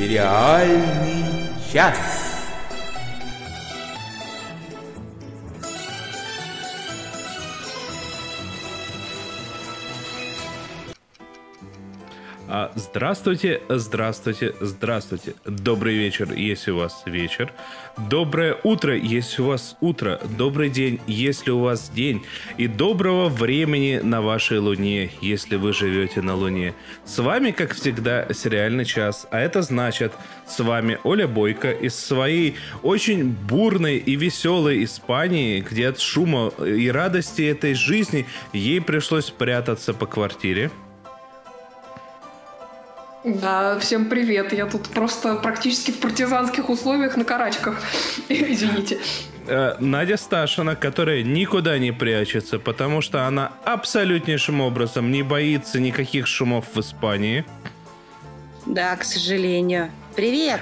Сериальный час. Здравствуйте, здравствуйте, здравствуйте. Добрый вечер, если у вас вечер. Доброе утро, если у вас утро. Добрый день, если у вас день. И доброго времени на вашей Луне, если вы живете на Луне. С вами, как всегда, сериальный час. А это значит, с вами Оля Бойко из своей очень бурной и веселой Испании, где от шума и радости этой жизни ей пришлось прятаться по квартире. Да, всем привет. Я тут просто практически в партизанских условиях на карачках. Извините. Э, Надя Сташина, которая никуда не прячется, потому что она абсолютнейшим образом не боится никаких шумов в Испании. Да, к сожалению. Привет.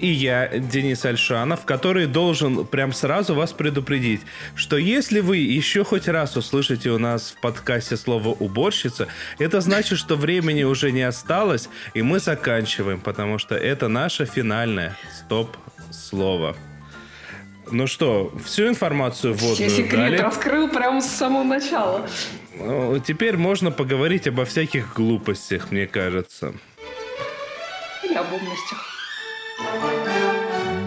И я, Денис Альшанов, который должен прям сразу вас предупредить, что если вы еще хоть раз услышите у нас в подкасте слово «уборщица», это значит, что времени уже не осталось, и мы заканчиваем, потому что это наше финальное стоп-слово. Ну что, всю информацию Все вводную секрет дали. раскрыл прямо с самого начала. Ну, Теперь можно поговорить обо всяких глупостях, мне кажется. Или об умностях.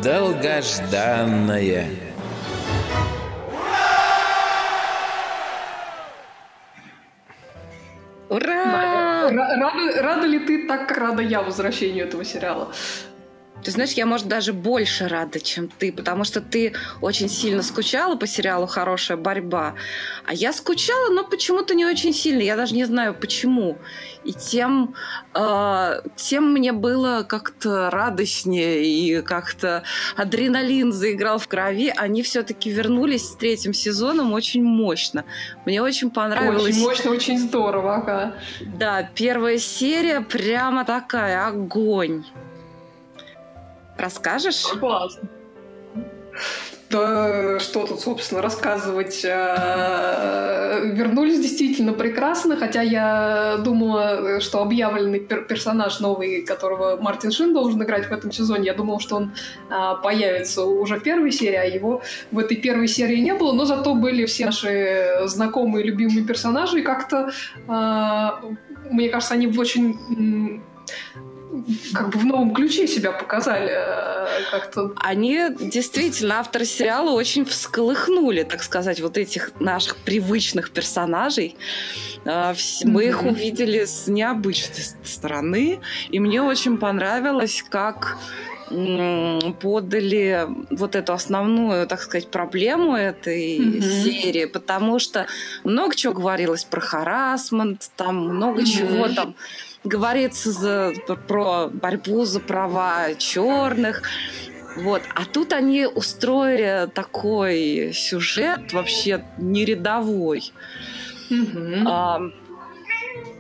Долгожданное. Ура! Ра- Рада, рада ли ты так, как рада я возвращению этого сериала? Ты знаешь, я, может, даже больше рада, чем ты, потому что ты очень сильно скучала по сериалу «Хорошая борьба», а я скучала, но почему-то не очень сильно, я даже не знаю почему. И тем, э, тем мне было как-то радостнее, и как-то адреналин заиграл в крови. Они все-таки вернулись с третьим сезоном очень мощно. Мне очень понравилось. Очень мощно, очень здорово. Ага. Да, первая серия прямо такая, огонь. Расскажешь? Классно. Да, что тут, собственно, рассказывать. Э, Вернулись действительно прекрасно, хотя я думала, что объявленный пер- персонаж новый, которого Мартин Шин должен играть в этом сезоне, я думала, что он а, появится уже в первой серии, а его в этой первой серии не было, но зато были все наши знакомые, любимые персонажи, и как-то, а, мне кажется, они в очень как бы в новом ключе себя показали. э, Как-то Они действительно, авторы сериала очень всколыхнули, так сказать, вот этих наших привычных персонажей. А, Мы их увидели с необычной стороны, и мне очень понравилось, как подали вот эту основную, так сказать, проблему этой Мгм. серии, потому что много чего говорилось про харасмент, там много Мгм. чего там говорится за, про борьбу за права черных. Вот. А тут они устроили такой сюжет вообще нерядовой. Мгм. А,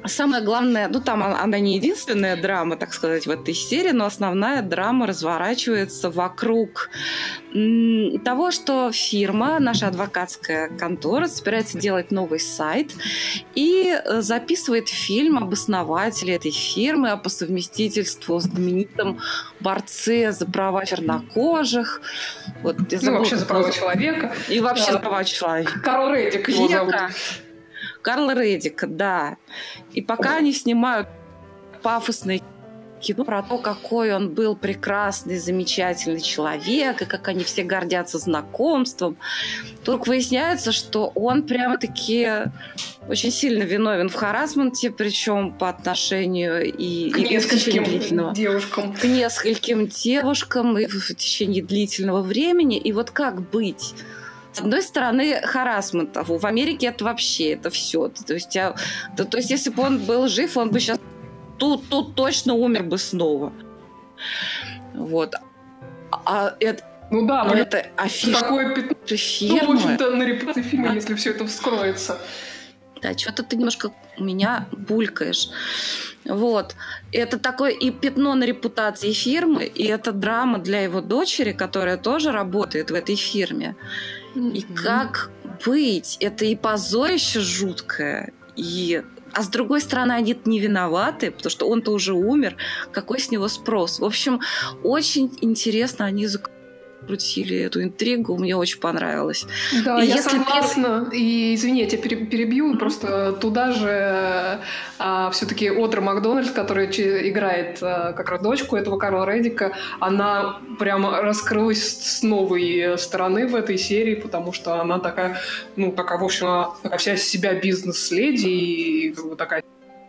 Самое главное, ну там она не единственная драма, так сказать, в этой серии, но основная драма разворачивается вокруг того, что фирма, наша адвокатская контора, собирается делать новый сайт и э, записывает фильм об основателе этой фирмы, а по совместительству знаменитом борце за права чернокожих. Вот, Ну, забыла, вообще за права человека. И вообще Да. за права человека. Карл Реддик его зовут. Века. Карла Реддика, да. И пока они снимают пафосное кино про то, какой он был прекрасный, замечательный человек, и как они все гордятся знакомством, только выясняется, что он прямо-таки очень сильно виновен в харасменте, причем по отношению и, К и в течение нескольким длительного девушкам. к нескольким девушкам и в течение длительного времени. И вот как быть? С одной стороны, харасмент. А В Америке это вообще, это все. То есть, я- то, то есть если бы он был жив, он бы сейчас тут, тут точно умер бы снова. Вот. А это, Ну да, но но это афиша такое пятно, ну, в фирмы. общем-то, на репутации фильма, если все это вскроется. Да, что-то ты немножко у меня булькаешь. Вот. Это такое и пятно на репутации фирмы, и это драма для его дочери, которая тоже работает в этой фирме. И как быть? Это и позорище жуткое, и а с другой стороны, они не виноваты, потому что он-то уже умер. Какой с него спрос? В общем, очень интересно они крутили эту интригу, мне очень понравилось. Да, и я если согласна. И извини, я тебя перебью, просто туда же а, все-таки Одра Макдональд, которая играет а, как раз дочку этого Карла Реддика, она прямо раскрылась с новой стороны в этой серии, потому что она такая, ну, такая, в общем, такая вся себя бизнес-леди и как бы такая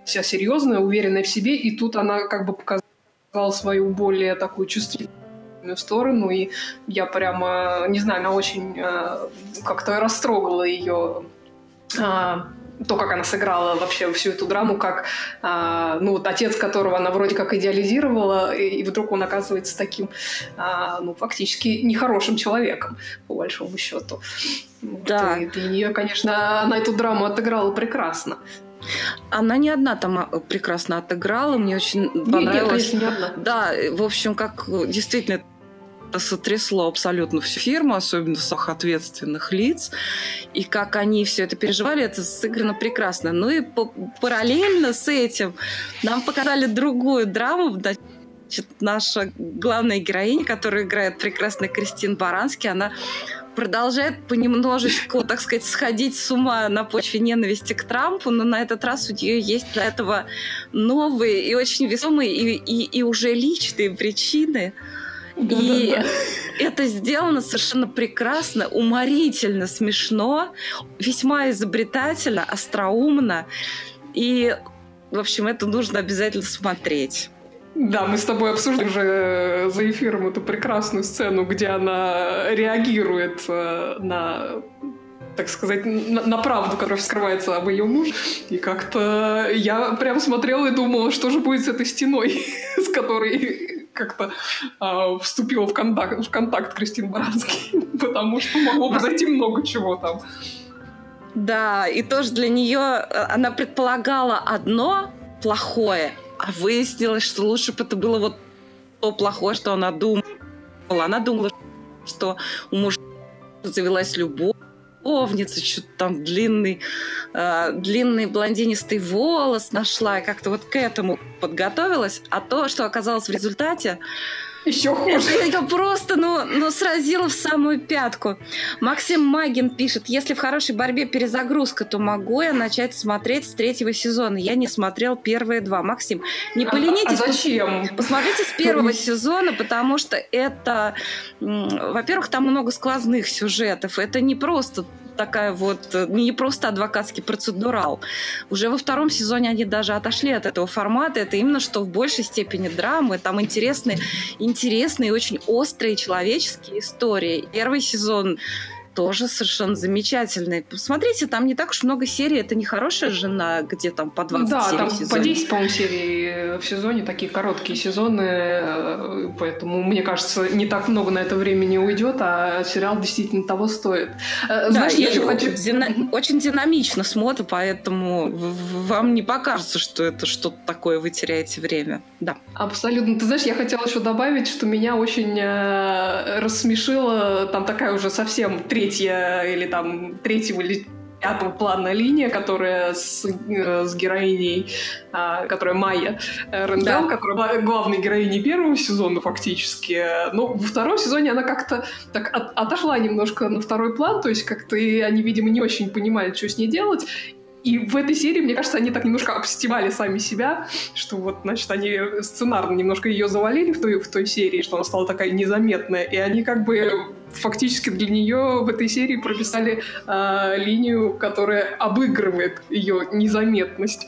вся серьезная, уверенная в себе, и тут она как бы показала свою более такую чувствительность сторону, и я прямо, не знаю, она очень э, как-то растрогала ее э, то, как она сыграла вообще всю эту драму, как а, ну, вот отец, которого она вроде как идеализировала, и, и вдруг он оказывается таким, а, ну, фактически нехорошим человеком, по большому счету. Да. Вот, и для нее, конечно, она эту драму отыграла прекрасно. Она не одна там а, прекрасно отыграла, мне очень понравилось. Нет, конечно, не одна. Да, в общем, как действительно сотрясло абсолютно всю фирму, особенно самых ответственных лиц. И как они все это переживали, это сыграно прекрасно. Ну и параллельно с этим нам показали другую драму. Значит, наша главная героиня, которая играет прекрасная Кристин Баранский, она продолжает понемножечку, так сказать, сходить с ума на почве ненависти к Трампу, но на этот раз у нее есть для этого новые и очень весомые и, и, и уже личные причины. И это сделано совершенно прекрасно, уморительно смешно, весьма изобретательно, остроумно. И, в общем, это нужно обязательно смотреть. Да, мы с тобой обсуждали уже за эфиром эту прекрасную сцену, где она реагирует э, на так сказать, на, на правду, которая вскрывается об ее муже. И как-то я прям смотрела и думала, что же будет с этой стеной, с которой как-то э, вступила в контакт, в контакт Кристин Баранский, потому что могло произойти много чего там. Да, и тоже для нее э, она предполагала одно плохое, а выяснилось, что лучше бы это было вот то плохое, что она думала. Она думала, что у мужа завелась любовь, любовница, что-то там длинный, э, длинный блондинистый волос нашла, и как-то вот к этому подготовилась. А то, что оказалось в результате, еще хуже. Это просто, ну, ну, сразило в самую пятку. Максим Магин пишет, если в хорошей борьбе перезагрузка, то могу я начать смотреть с третьего сезона. Я не смотрел первые два. Максим, не поленитесь. А, а зачем? Посмотрите с первого сезона, потому что это, во-первых, там много сквозных сюжетов. Это не просто такая вот, э, не просто адвокатский процедурал. Уже во втором сезоне они даже отошли от этого формата. Это именно что в большей степени драмы. Там интересные, интересные, очень острые человеческие истории. Первый сезон тоже совершенно замечательный. Посмотрите, там не так уж много серий. Это не хорошая жена, где там по 20 да, серий там в сезоне. по 10, по-моему, серий в сезоне. Такие короткие сезоны. Э, поэтому, мне кажется, не так много на это времени уйдет, а сериал действительно того стоит. Э, да, Знаешь, я еще хочу... Дина... Очень динамично смотрю, поэтому вам не покажется, что это что-то такое, вы теряете время. Да. Абсолютно. Ты знаешь, я хотела еще добавить, что меня очень э, рассмешила там такая уже совсем третья третья или там третьего или пятого плана линия, которая с, э, с героиней, а, которая Майя Рендел, да. которая была главной героиней первого сезона фактически. Но во втором сезоне она как-то так от, отошла немножко на второй план, то есть как-то они, видимо, не очень понимали, что с ней делать. И в этой серии, мне кажется, они так немножко обстевали сами себя, что вот, значит, они сценарно немножко ее завалили в той, в той серии, что она стала такая незаметная, и они как бы фактически для нее в этой серии прописали э, линию, которая обыгрывает ее незаметность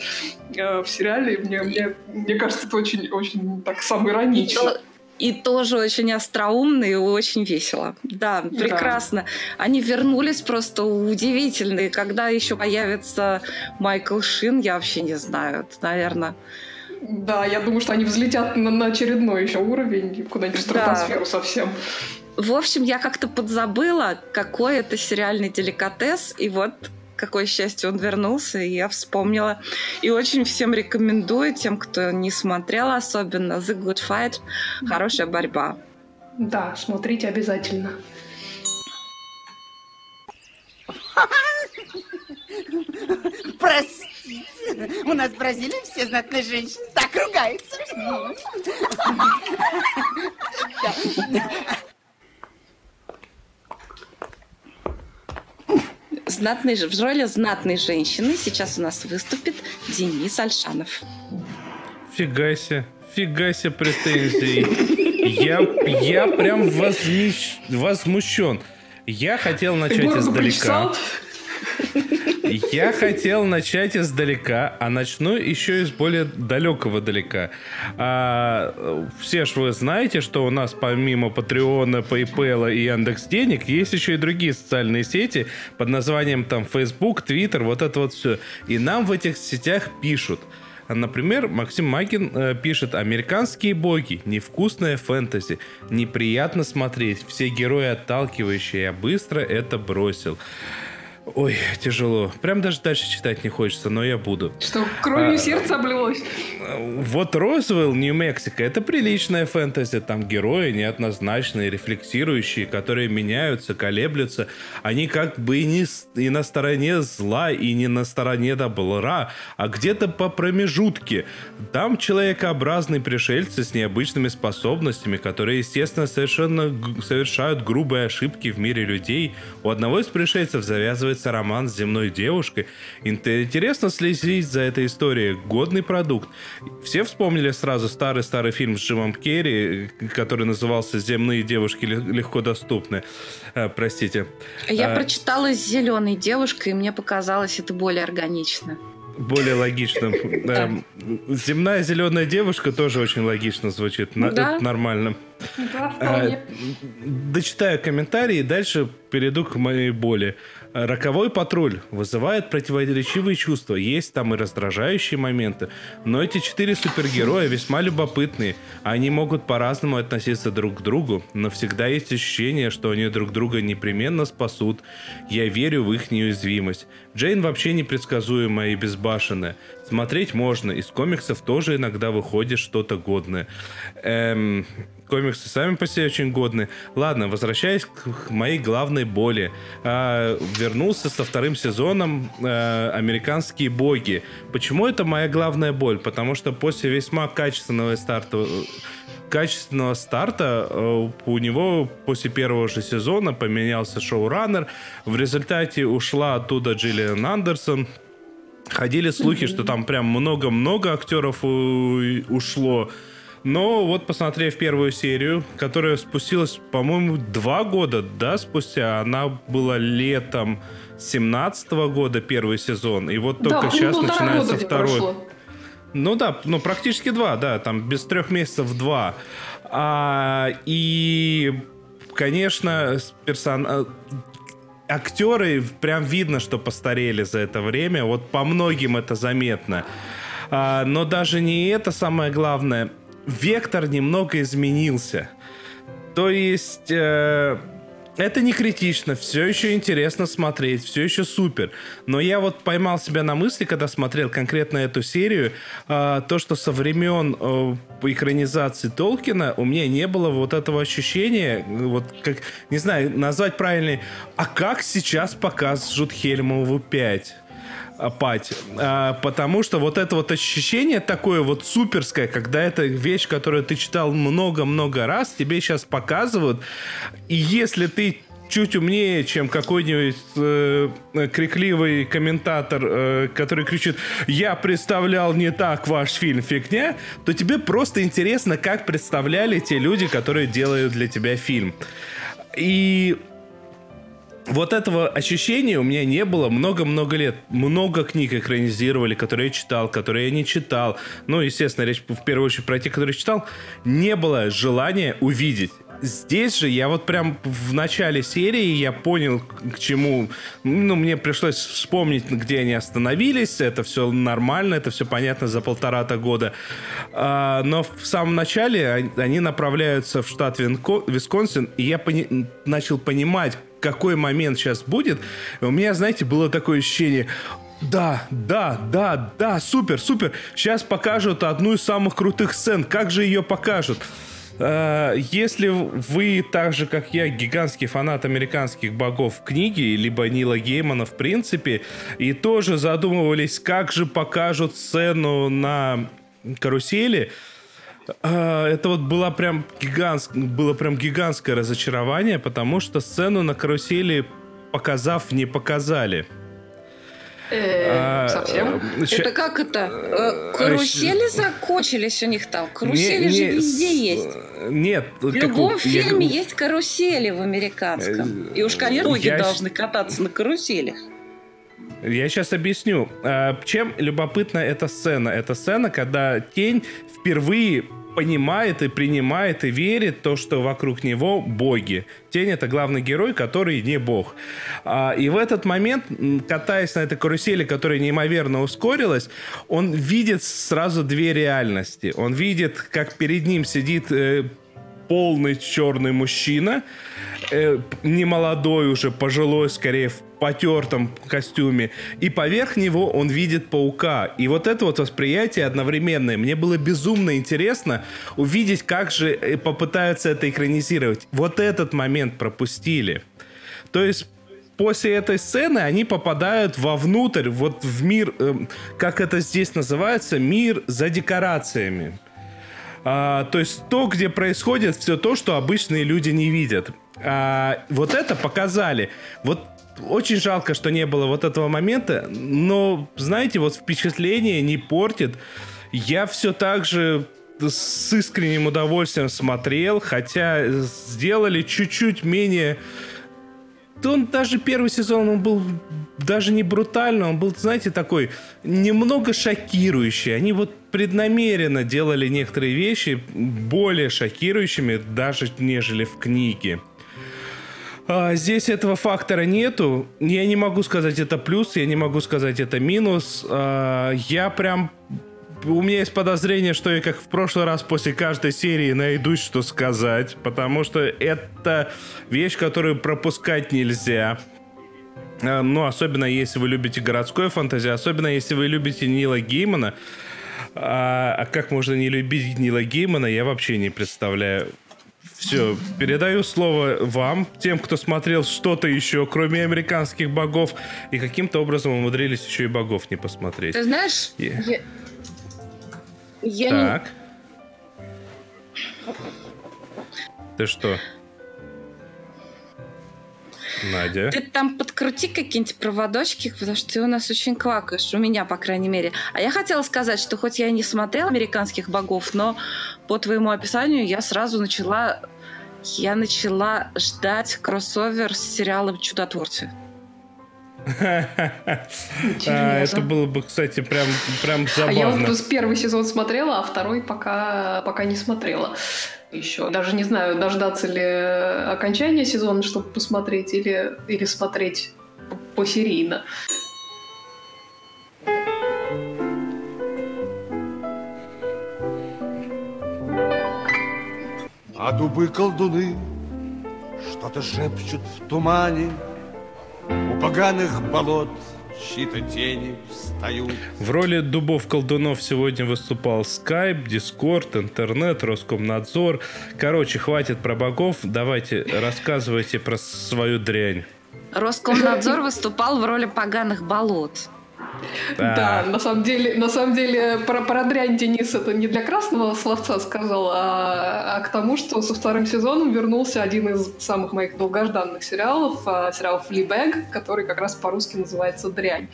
э, в сериале. Мне, мне, мне кажется, это очень, очень так самоиронично. И тоже очень остроумно и очень весело. Да, прекрасно. Да. Они вернулись просто удивительные. Когда еще появится Майкл Шин, я вообще не знаю. Это, наверное... Да, я думаю, что они взлетят на, на очередной еще уровень, куда-нибудь в стратосферу да. совсем. В общем, я как-то подзабыла, какой это сериальный деликатес, и вот какое счастье он вернулся, и я вспомнила. И очень всем рекомендую, тем, кто не смотрел особенно, The Good Fight, хорошая борьба. Да, смотрите обязательно. Прости. простите. У нас в Бразилии все знатные женщины так ругаются. Знатный, в роли знатной женщины сейчас у нас выступит Денис Альшанов. Фига себе, фига себе претензий. Я, я прям возмещ, возмущен. Я хотел начать издалека. Я хотел начать издалека, а начну еще из более далекого далека. А, все ж вы знаете, что у нас помимо Патреона, PayPal и Яндекс Денег есть еще и другие социальные сети под названием там Facebook, Twitter, вот это вот все. И нам в этих сетях пишут. Например, Максим Макин э, пишет «Американские боги, невкусная фэнтези, неприятно смотреть, все герои отталкивающие, я быстро это бросил». Ой, тяжело. Прям даже дальше читать не хочется, но я буду. Что, кровью А, сердце облилось? Вот Розвелл, Нью-Мексико, это приличная фэнтези. Там герои неоднозначные, рефлексирующие, которые меняются, колеблются. Они как бы и не и на стороне зла, и не на стороне добра, а где-то по промежутке. Там человекообразные пришельцы с необычными способностями, которые, естественно, совершенно совершают грубые ошибки в мире людей. У одного из пришельцев завязывается роман с земной девушкой. Инте- Интересно следить за этой историей. Годный продукт. Все вспомнили сразу старый-старый фильм с Джимом Керри, который назывался «Земные девушки ле- легко доступны». Э, простите. Я А, прочитала с зеленой девушкой, и мне показалось это более органично. Более логично. Эм, Земная зеленая девушка тоже очень логично звучит. Да. это нормально. Да, А, вполне. Дочитаю комментарии и дальше перейду к моей боли. А, Роковой патруль вызывает противоречивые чувства. Есть там и раздражающие моменты. Но эти четыре супергероя весьма любопытные. Они могут по-разному относиться друг к другу, но всегда есть ощущение, что они друг друга непременно спасут. Я верю в их неуязвимость. Джейн вообще непредсказуемая и безбашенная. Смотреть можно, из комиксов тоже иногда выходит что-то годное. Эм, комиксы сами по себе очень годные. Ладно, возвращаясь к моей главной боли. А, вернулся со вторым сезоном э, «Американские боги». Почему это моя главная боль? Потому что после весьма качественного старта качественного старта э, у него после первого же сезона поменялся шоураннер. В результате ушла оттуда Джиллиан Андерсон. Ходили слухи, что там прям много-много актеров у- ушло. Но вот посмотрев первую серию, которая спустилась, по-моему, два года, да, спустя, она была летом 17 года первый сезон, и вот только да, сейчас ну, начинается второй. прошло. Ну да, ну практически два, да, там без трех месяцев два. А, и, конечно, персон... актеры прям видно, что постарели за это время. Вот по многим это заметно. А, но даже не это самое главное. Вектор немного изменился. То есть э, это не критично, все еще интересно смотреть, все еще супер. Но я вот поймал себя на мысли, когда смотрел конкретно эту серию, э, то, что со времен э, экранизации Толкина у меня не было вот этого ощущения, вот как, не знаю, назвать правильно, а как сейчас покажут Хельмову 5? Пать. А, потому что вот это вот ощущение такое вот суперское, когда это вещь, которую ты читал много-много раз, тебе сейчас показывают, и если ты чуть умнее, чем какой-нибудь э, крикливый комментатор, э, который кричит «Я представлял не так ваш фильм, фигня», то тебе просто интересно, как представляли те люди, которые делают для тебя фильм. И вот этого ощущения у меня не было много-много лет. Много книг экранизировали, которые я читал, которые я не читал. Ну, естественно, речь в первую очередь про те, которые читал. Не было желания увидеть. Здесь же я вот прям в начале серии я понял, к чему... Ну, мне пришлось вспомнить, где они остановились. Это все нормально, это все понятно за полтора-то года. А, но в самом начале они- направляются в штат Винко- Висконсин, и я пони- начал понимать, какой момент сейчас будет. У меня, знаете, было такое ощущение... Да, да, да, да, супер, супер. Сейчас покажут одну из самых крутых сцен. Как же ее покажут? Э, Если вы так же, как я, гигантский фанат американских богов книги, либо Нила Геймана в принципе, и тоже задумывались, как же покажут сцену на карусели, это вот было прям, гигант, было прям гигантское разочарование, потому что сцену на карусели, показав, не показали. Э, А, Совсем? э, Это как это? Э, Карусели закончились у них там. Карусели Не- же не, везде с- есть. Нет. В любом фильме есть карусели в американском. И уж, Э, Я- должны кататься на каруселях. Я сейчас объясню. А, Чем любопытна эта сцена? Это сцена, когда тень впервые понимает и принимает и верит то, что вокруг него боги. Тень это главный герой, который не бог. А, И в этот момент, катаясь на этой карусели, которая неимоверно ускорилась, он видит сразу две реальности. Он видит, как перед ним сидит э, полный черный мужчина, э, не молодой уже, пожилой, скорее, в потертом костюме. И поверх него он видит паука. И вот это вот восприятие одновременное. Мне было безумно интересно увидеть, как же э, попытаются это экранизировать. Вот этот момент пропустили. То есть после этой сцены они попадают вовнутрь, вот в мир, эм, как это здесь называется, мир за декорациями. А, то есть то, где происходит все то, что обычные люди не видят. А, вот это показали. Вот очень жалко, что не было вот этого момента, но, знаете, вот впечатление не портит. Я все так же с искренним удовольствием смотрел, хотя сделали чуть-чуть менее он даже первый сезон, он был даже не брутально, он был, знаете, такой немного шокирующий. Они вот преднамеренно делали некоторые вещи более шокирующими, даже нежели в книге. А, здесь этого фактора нету. Я не могу сказать это плюс, я не могу сказать это минус. А, я прям у меня есть подозрение, что я как в прошлый раз после каждой серии найдусь, что сказать, потому что это вещь, которую пропускать нельзя. А, Ну, особенно если вы любите городской фэнтези, особенно если вы любите Нила Геймана. А, а как можно не любить Нила Геймана, я вообще не представляю. Все, передаю слово вам, тем, кто смотрел что-то еще, кроме американских богов, и каким-то образом умудрились еще и богов не посмотреть. Ты знаешь, Я- я, я не- Так. Ты что? Надя? Ты там подкрути какие-нибудь проводочки, потому что ты у нас очень квакаешь, у меня, по крайней мере. А я хотела сказать, что хоть я и не смотрела «Американских богов», но по твоему описанию я сразу начала... Я начала ждать кроссовер с сериалом «Чудотворцы». А. Это было бы, кстати, прям, прям А я забавно. вот первый сезон смотрела, а второй пока, пока не смотрела. Еще. Даже не знаю, дождаться ли окончания сезона, чтобы посмотреть, или, или смотреть посерийно. А дубы-колдуны что-то шепчут в тумане, У поганых болот чьи-то тени встают. В роли дубов-колдунов сегодня выступал Skype, Discord, интернет, Роскомнадзор. Короче, хватит про богов. Давайте рассказывайте про свою дрянь. Роскомнадзор выступал в роли поганых болот. Да, на самом деле, на самом деле про, про дрянь Денис это не для красного словца сказал, а, а к тому, что со вторым сезоном вернулся один из самых моих долгожданных сериалов, а, сериал Fleabag, который как раз по-русски называется «Дрянь».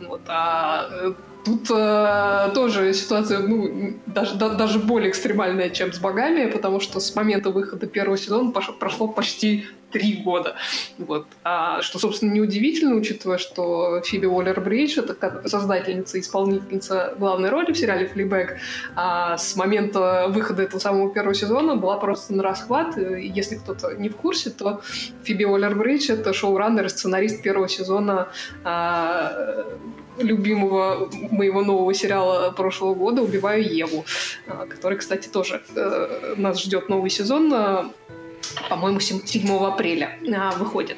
Вот, а Тут э, тоже ситуация, ну, даже, да- даже более экстремальная, чем с богами, потому что с момента выхода первого сезона пош- прошло почти три года. Вот. А, что, собственно, неудивительно, учитывая, что Фиби Уоллер-Бридж — это создательница и исполнительница главной роли в сериале «Флибэк», а с момента выхода этого самого первого сезона была просто на расхват. Если кто-то не в курсе, то Фиби Уоллер-Бридж — это шоураннер и сценарист первого сезона а, любимого моего нового сериала прошлого года «Убиваю Еву», а, который, кстати, тоже э, нас ждет новый сезон. По-моему, 7 апреля а, выходит.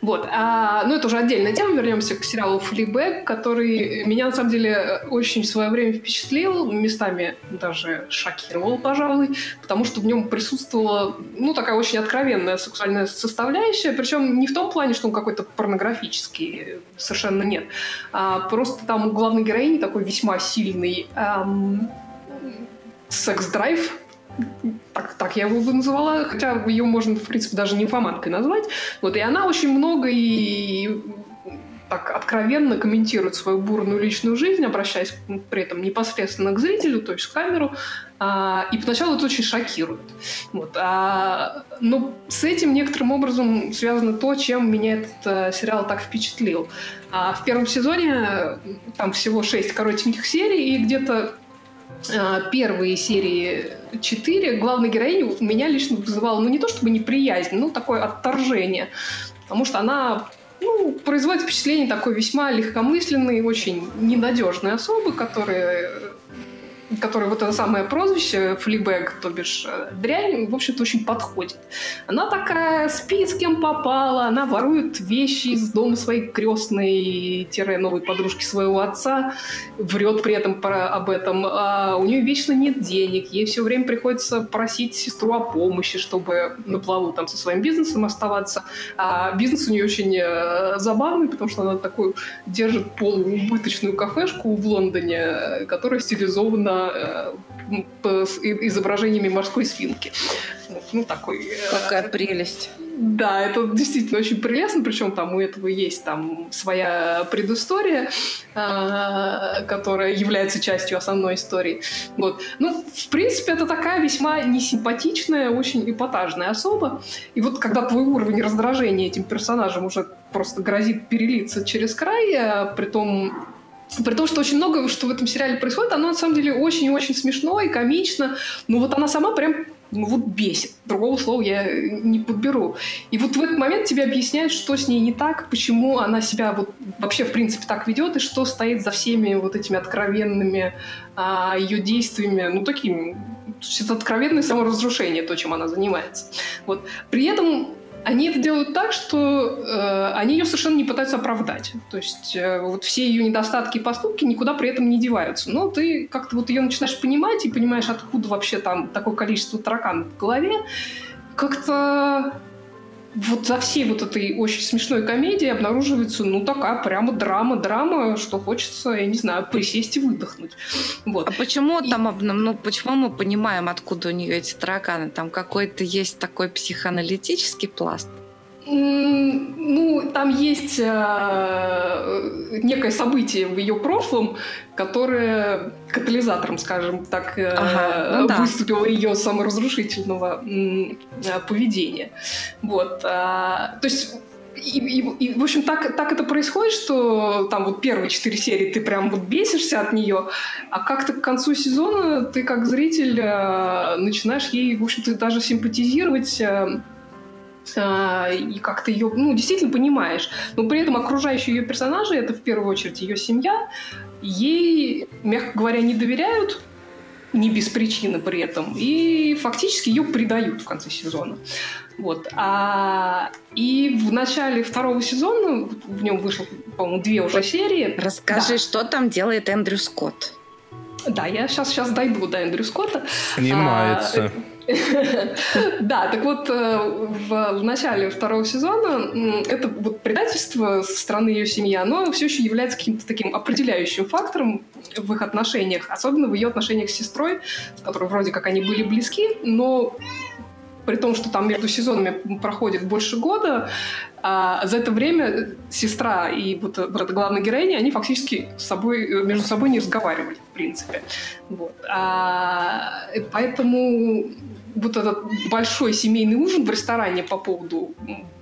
Вот. А, ну, это уже отдельная тема. Вернемся к сериалу «Флибэк», который меня, на самом деле, очень в свое время впечатлил, местами даже шокировал, пожалуй, потому что в нем присутствовала, ну, такая очень откровенная сексуальная составляющая, причем не в том плане, что он какой-то порнографический, совершенно нет. А, просто там у главной героини такой весьма сильный эм, секс-драйв, так, так я его бы называла, хотя ее можно, в принципе, даже не нимфоманкой назвать. Вот, и она очень много и так откровенно комментирует свою бурную личную жизнь, обращаясь при этом непосредственно к зрителю, то есть в камеру. А, и поначалу это очень шокирует. Вот. А, но с этим некоторым образом связано то, чем меня этот а, сериал так впечатлил. А, в первом сезоне там всего шесть коротеньких серий, и где-то а, первые серии 4 главной героини у меня лично вызывала, ну, не то чтобы неприязнь, но такое отторжение. Потому что она ну, производит впечатление такой весьма легкомысленной, очень ненадежной особы, которая которой вот это самое прозвище, флибэк, то бишь э, дрянь, в общем-то, очень подходит. Она такая спит с кем попала, она ворует вещи из дома своей крестной-новой подружки своего отца, врет при этом про, об этом. А у нее вечно нет денег, ей все время приходится просить сестру о помощи, чтобы на плаву там со своим бизнесом оставаться. А бизнес у нее очень э, забавный, потому что она такую держит полуубыточную кафешку в Лондоне, которая стилизована Э, с изображениями морской свинки. Ну, такой... Э, Какая прелесть. Да, это действительно очень прелестно, причем там у этого есть там своя предыстория, э, которая является частью основной истории. Вот. Ну, в принципе, это такая весьма несимпатичная, очень эпатажная особа. И вот когда твой уровень раздражения этим персонажем уже просто грозит перелиться через край, при том при том, что очень много, что в этом сериале происходит, оно на самом деле очень-очень смешно и комично. Но вот она сама прям ну вот бесит. Другого слова я не подберу. И вот в этот момент тебе объясняют, что с ней не так, почему она себя вот вообще в принципе так ведет, и что стоит за всеми вот этими откровенными а, ее действиями, ну такими, это откровенное саморазрушение, то, чем она занимается. Вот. При этом они это делают так, что э, они ее совершенно не пытаются оправдать. То есть э, вот все ее недостатки и поступки никуда при этом не деваются. Но ты как-то вот ее начинаешь понимать и понимаешь, откуда вообще там такое количество тараканов в голове. Как-то вот за всей вот этой очень смешной комедией обнаруживается, ну, такая прямо драма-драма, что хочется, я не знаю, присесть и выдохнуть. Вот. А почему и... там, ну, почему мы понимаем, откуда у нее эти тараканы? Там какой-то есть такой психоаналитический пласт? Ну, там есть э, некое событие в ее прошлом, которое катализатором, скажем так, э, ага, ну, выступило да. ее саморазрушительного э, поведения. Вот. А, то есть и, и, и, в общем, так, так это происходит, что там вот первые четыре серии ты прям вот бесишься от нее, а как-то к концу сезона ты как зритель э, начинаешь ей, в общем-то, даже симпатизировать э, и как-то ее, ну, действительно понимаешь. Но при этом окружающие ее персонажи, это в первую очередь ее семья, ей, мягко говоря, не доверяют, не без причины при этом, и фактически ее предают в конце сезона. Вот. А, и в начале второго сезона, в нем вышло, по-моему, две уже серии. Расскажи, да. что там делает Эндрю Скотт. Да, я сейчас, сейчас дойду до Эндрю Скотта. Снимается. А, да, так вот, э, в, начале второго сезона это вот предательство со стороны ее семьи, оно все еще является каким-то таким определяющим фактором в их отношениях, особенно в ее отношениях с сестрой, с которой вроде как они были близки, но при том, что там между сезонами проходит больше года, а за это время сестра и вот, вот эта главная героиня, они фактически с собой, между собой не разговаривали, в принципе. Вот. А, поэтому вот этот большой семейный ужин в ресторане по поводу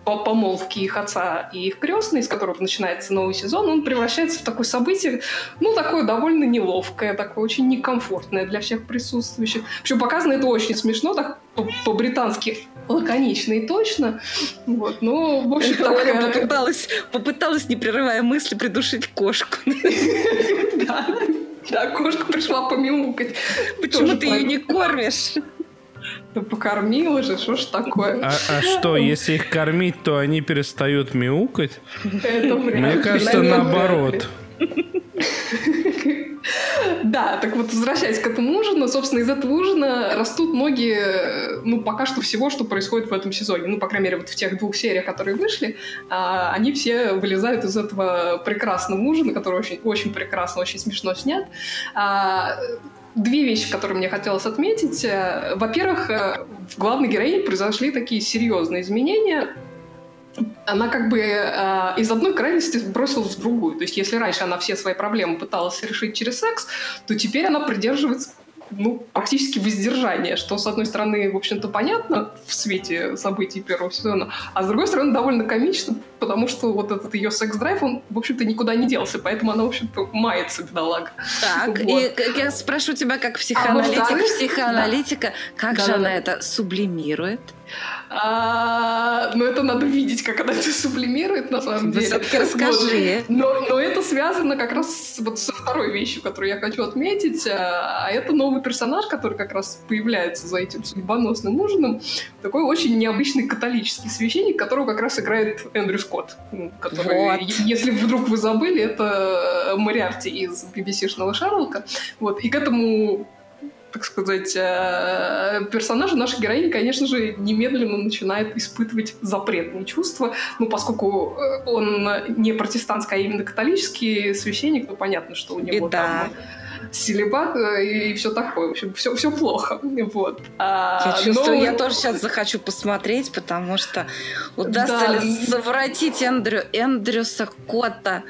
по помолвки их отца и их крестной, с которого начинается новый сезон, он превращается в такое событие, ну, такое довольно неловкое, такое очень некомфортное для всех присутствующих. Причем показано это очень смешно, так по-британски лаконично и точно. Вот, но, в общем, такая... попыталась, попыталась, не прерывая мысли, придушить кошку. Да, да, кошка пришла помяукать. Почему ты ее не кормишь? Да покормила же, что ж такое? А, а что, если их кормить, то они перестают мяукать? Это Мне кажется, наоборот. Да, так вот, возвращаясь к этому ужину, собственно, из этого ужина растут ноги, ну, пока что всего, что происходит в этом сезоне. Ну, по крайней мере, вот в тех двух сериях, которые вышли, а, они все вылезают из этого прекрасного ужина, который очень, очень прекрасно, очень смешно снят. А, Две вещи, которые мне хотелось отметить. Э, Во-первых, э, в главной героине произошли такие серьезные изменения, она как бы э, из одной крайности бросилась в другую. То есть, если раньше она все свои проблемы пыталась решить через секс, то теперь она придерживается ну, практически воздержания, что, с одной стороны, в общем-то, понятно в свете событий первого сезона, а с другой стороны, довольно комично, потому что вот этот ее секс-драйв, он, в общем-то, никуда не делся, поэтому она, в общем-то, мается, бедолага. Так, Вот. и я спрошу тебя как психоаналитик, во-вторых, психоаналитика, как же Да-да-да. она это сублимирует? А, но это надо видеть, как она это сублимирует, на самом деле. всё-таки расскажи. Вот. Но, но это связано как раз с- вот со второй вещью, которую я хочу отметить. А это новый персонаж, который как раз появляется за этим судьбоносным ужином. Такой очень необычный католический священник, которого как раз играет Эндрю Скотт. ну, Который, Вот. если вдруг вы забыли, это Мариарти из BBC-шного Шерлока. Вот. И к этому так сказать, э, персонажа, наша героиня, конечно же, немедленно начинает испытывать запретные чувства. Ну, поскольку э, он не протестантский, а именно католический священник, ну, понятно, что у него Беда. там селебат э, и все такое. В общем, все, все плохо. Вот. А, Я чувствую, но- я тоже сейчас захочу посмотреть, потому что удастся Да. ли совратить Эндрю, Эндрюса Котта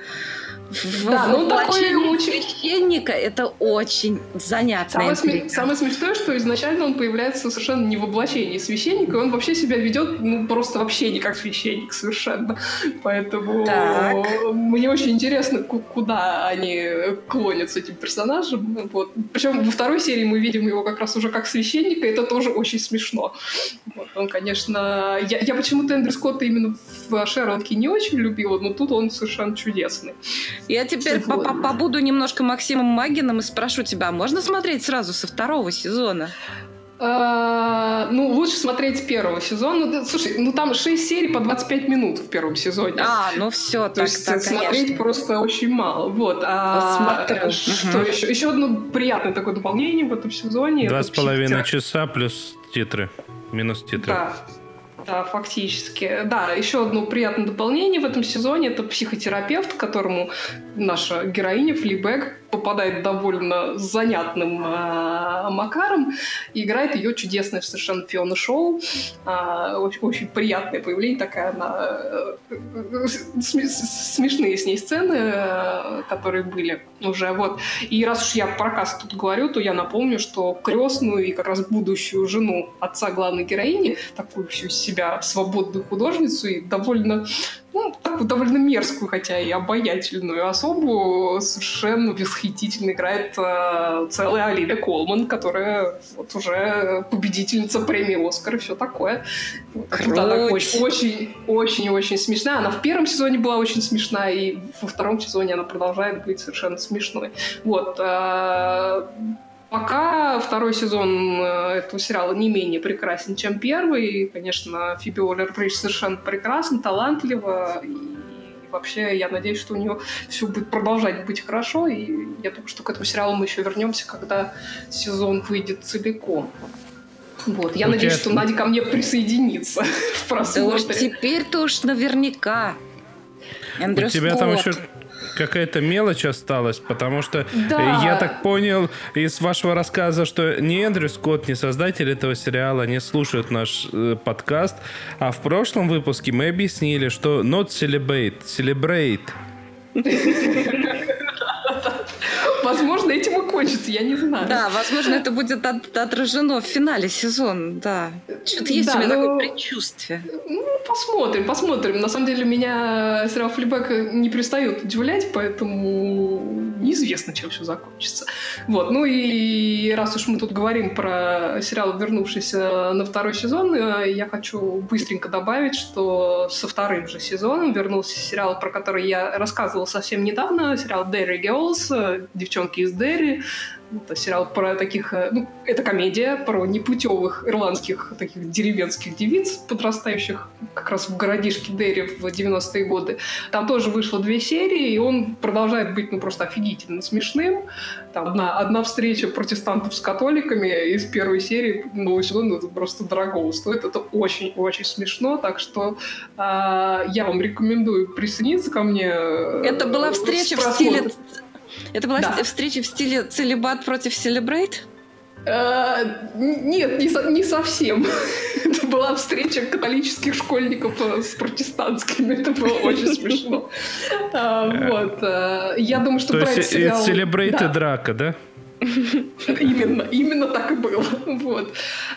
в Да, ну, такой воплощении очень- священника, это очень занятная Самое, сме- самое смешное, что изначально он появляется совершенно не в облачении священника, и он вообще себя ведет, ну, просто вообще не как священник совершенно. Поэтому Так. мне очень интересно, ку- куда они клонят с этим персонажем. Вот. Причем во второй серии мы видим его как раз уже как священника, и это тоже очень смешно. Вот. Он, конечно... Я, я почему-то Эндрю Скотта именно в Шерлоке не очень любила, но тут он совершенно чудесный. Я теперь по- по- побуду немножко Максимом Магином и спрошу тебя, можно смотреть сразу со второго сезона? А, ну, лучше смотреть с первого сезона. Ну, слушай, ну там 6 серий по 25 минут в первом сезоне. А, ну все, То так, есть так, смотреть конечно. просто очень мало. Вот. А Посмотрю. что еще? Еще одно приятное такое дополнение в этом сезоне. Два с половиной часа плюс титры. Минус титры. Да. Да, фактически. Да, еще одно приятное дополнение в этом сезоне это психотерапевт, которому наша героиня Флибэг попадает довольно занятным а, макаром. И играет ее чудесная совершенно Фиона Шоу. А, очень, очень приятное появление, такая она... э, сме- смешные с ней сцены, э, которые были уже. Вот. И раз уж я про каст тут говорю, то я напомню, что крестную и как раз будущую жену отца главной героини, такую всю себя свободную художницу и довольно ну, такую довольно мерзкую, хотя и обаятельную особу совершенно восхитительно играет э, целая Оливия Колман, которая вот уже победительница премии Оскар и все такое. Она Круть. очень, очень, очень, очень смешная. Она в первом сезоне была очень смешная, и во втором сезоне она продолжает быть совершенно смешной. Вот. э, Пока второй сезон э, этого сериала не менее прекрасен, чем первый. И, конечно, Фиби Уоллер-Бридж совершенно прекрасна, талантлива. И вообще, я надеюсь, что у нее все будет продолжать быть хорошо. И я думаю, что к этому сериалу мы еще вернемся, когда сезон выйдет целиком. Вот. Я У надеюсь, что Надя ко мне присоединится в Да уж просмотре. теперь-то уж наверняка. Эндрю У тебя там Скотт. еще какая-то мелочь осталась, потому что Да. э, я так понял из вашего рассказа, что ни Эндрю Скотт, ни создатель этого сериала не слушают наш э, подкаст, а в прошлом выпуске мы объяснили, что not celebrate, celebrate. Возможно, этим и кончится, я не знаю. Да, возможно, это будет от- отражено в финале сезона, да. Что-то есть Да, у меня но- такое предчувствие. Ну, посмотрим, посмотрим. На самом деле меня сериал Флибек не перестает удивлять, поэтому неизвестно, чем все закончится. Вот, ну и раз уж мы тут говорим про сериал, вернувшийся на второй сезон, э, я хочу быстренько добавить, что со вторым же сезоном вернулся сериал, про который я рассказывала совсем недавно, сериал Dairy Girls, э, девчонки из Дерри, Это сериал про таких... э, Ну, это комедия про непутевых ирландских таких деревенских девиц, подрастающих как раз в городишке Дерри в 90-е годы. Там тоже вышло две серии, и он продолжает быть ну, просто офигительно смешным. Там одна, одна встреча протестантов с католиками из первой серии нового сезона это просто дорого стоит. Это очень-очень смешно, так что а, я вам рекомендую присоединиться ко мне. э, Это была встреча в стиле... Это была Да. встреча в стиле целебат против селебрейт? Э, Нет, не, со- не совсем. Это была встреча католических школьников э, с протестантскими. Это было очень смешно. А, Вот. э, Я думаю, что То про этот есть сериал... селебрейт и драка, да? Именно, именно так и было. Вот.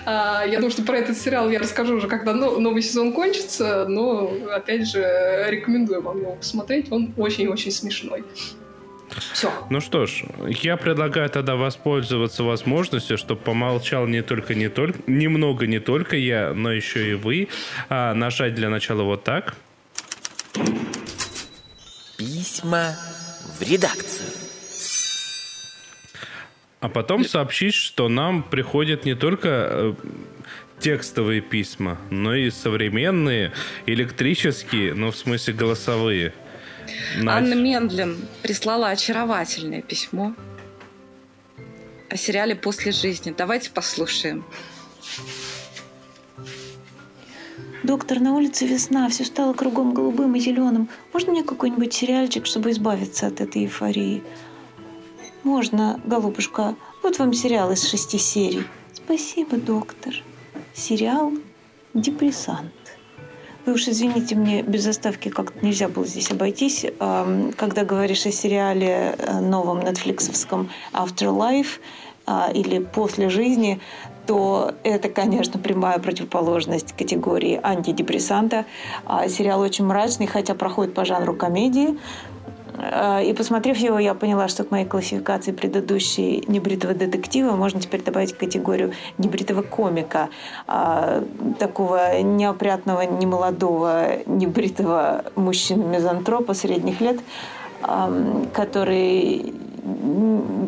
А, я думаю, что про этот сериал я расскажу уже, когда но- новый сезон кончится, но, опять же, рекомендую вам его посмотреть, он очень-очень смешной. Все. Ну что ж, я предлагаю тогда воспользоваться возможностью, чтобы помолчал не только не только немного не только я, но еще и вы. А, нажать для начала вот так. Письма в редакцию. А потом сообщить, что нам приходят не только э, текстовые письма, но и современные, электрические, ну в смысле голосовые. Надь, Анна Мендлин прислала очаровательное письмо о сериале «После жизни». Давайте послушаем. Доктор, на улице весна, все стало кругом голубым и зеленым. Можно мне какой-нибудь сериальчик, чтобы избавиться от этой эйфории? Можно, голубушка. Вот вам сериал из шести серий. Спасибо, доктор. Сериал «Депрессант». Вы уж извините, мне без заставки как-то нельзя было здесь обойтись. Когда говоришь о сериале э, новом нетфликсовском «Afterlife» а, или «После жизни», то это, конечно, прямая противоположность категории антидепрессанта. А, Сериал очень мрачный, хотя проходит по жанру комедии. А, И посмотрев его, я поняла, что к моей классификации предыдущей небритого детектива можно теперь добавить категорию небритого комика. А, Такого неопрятного, немолодого, небритого мужчины-мизантропа средних лет, который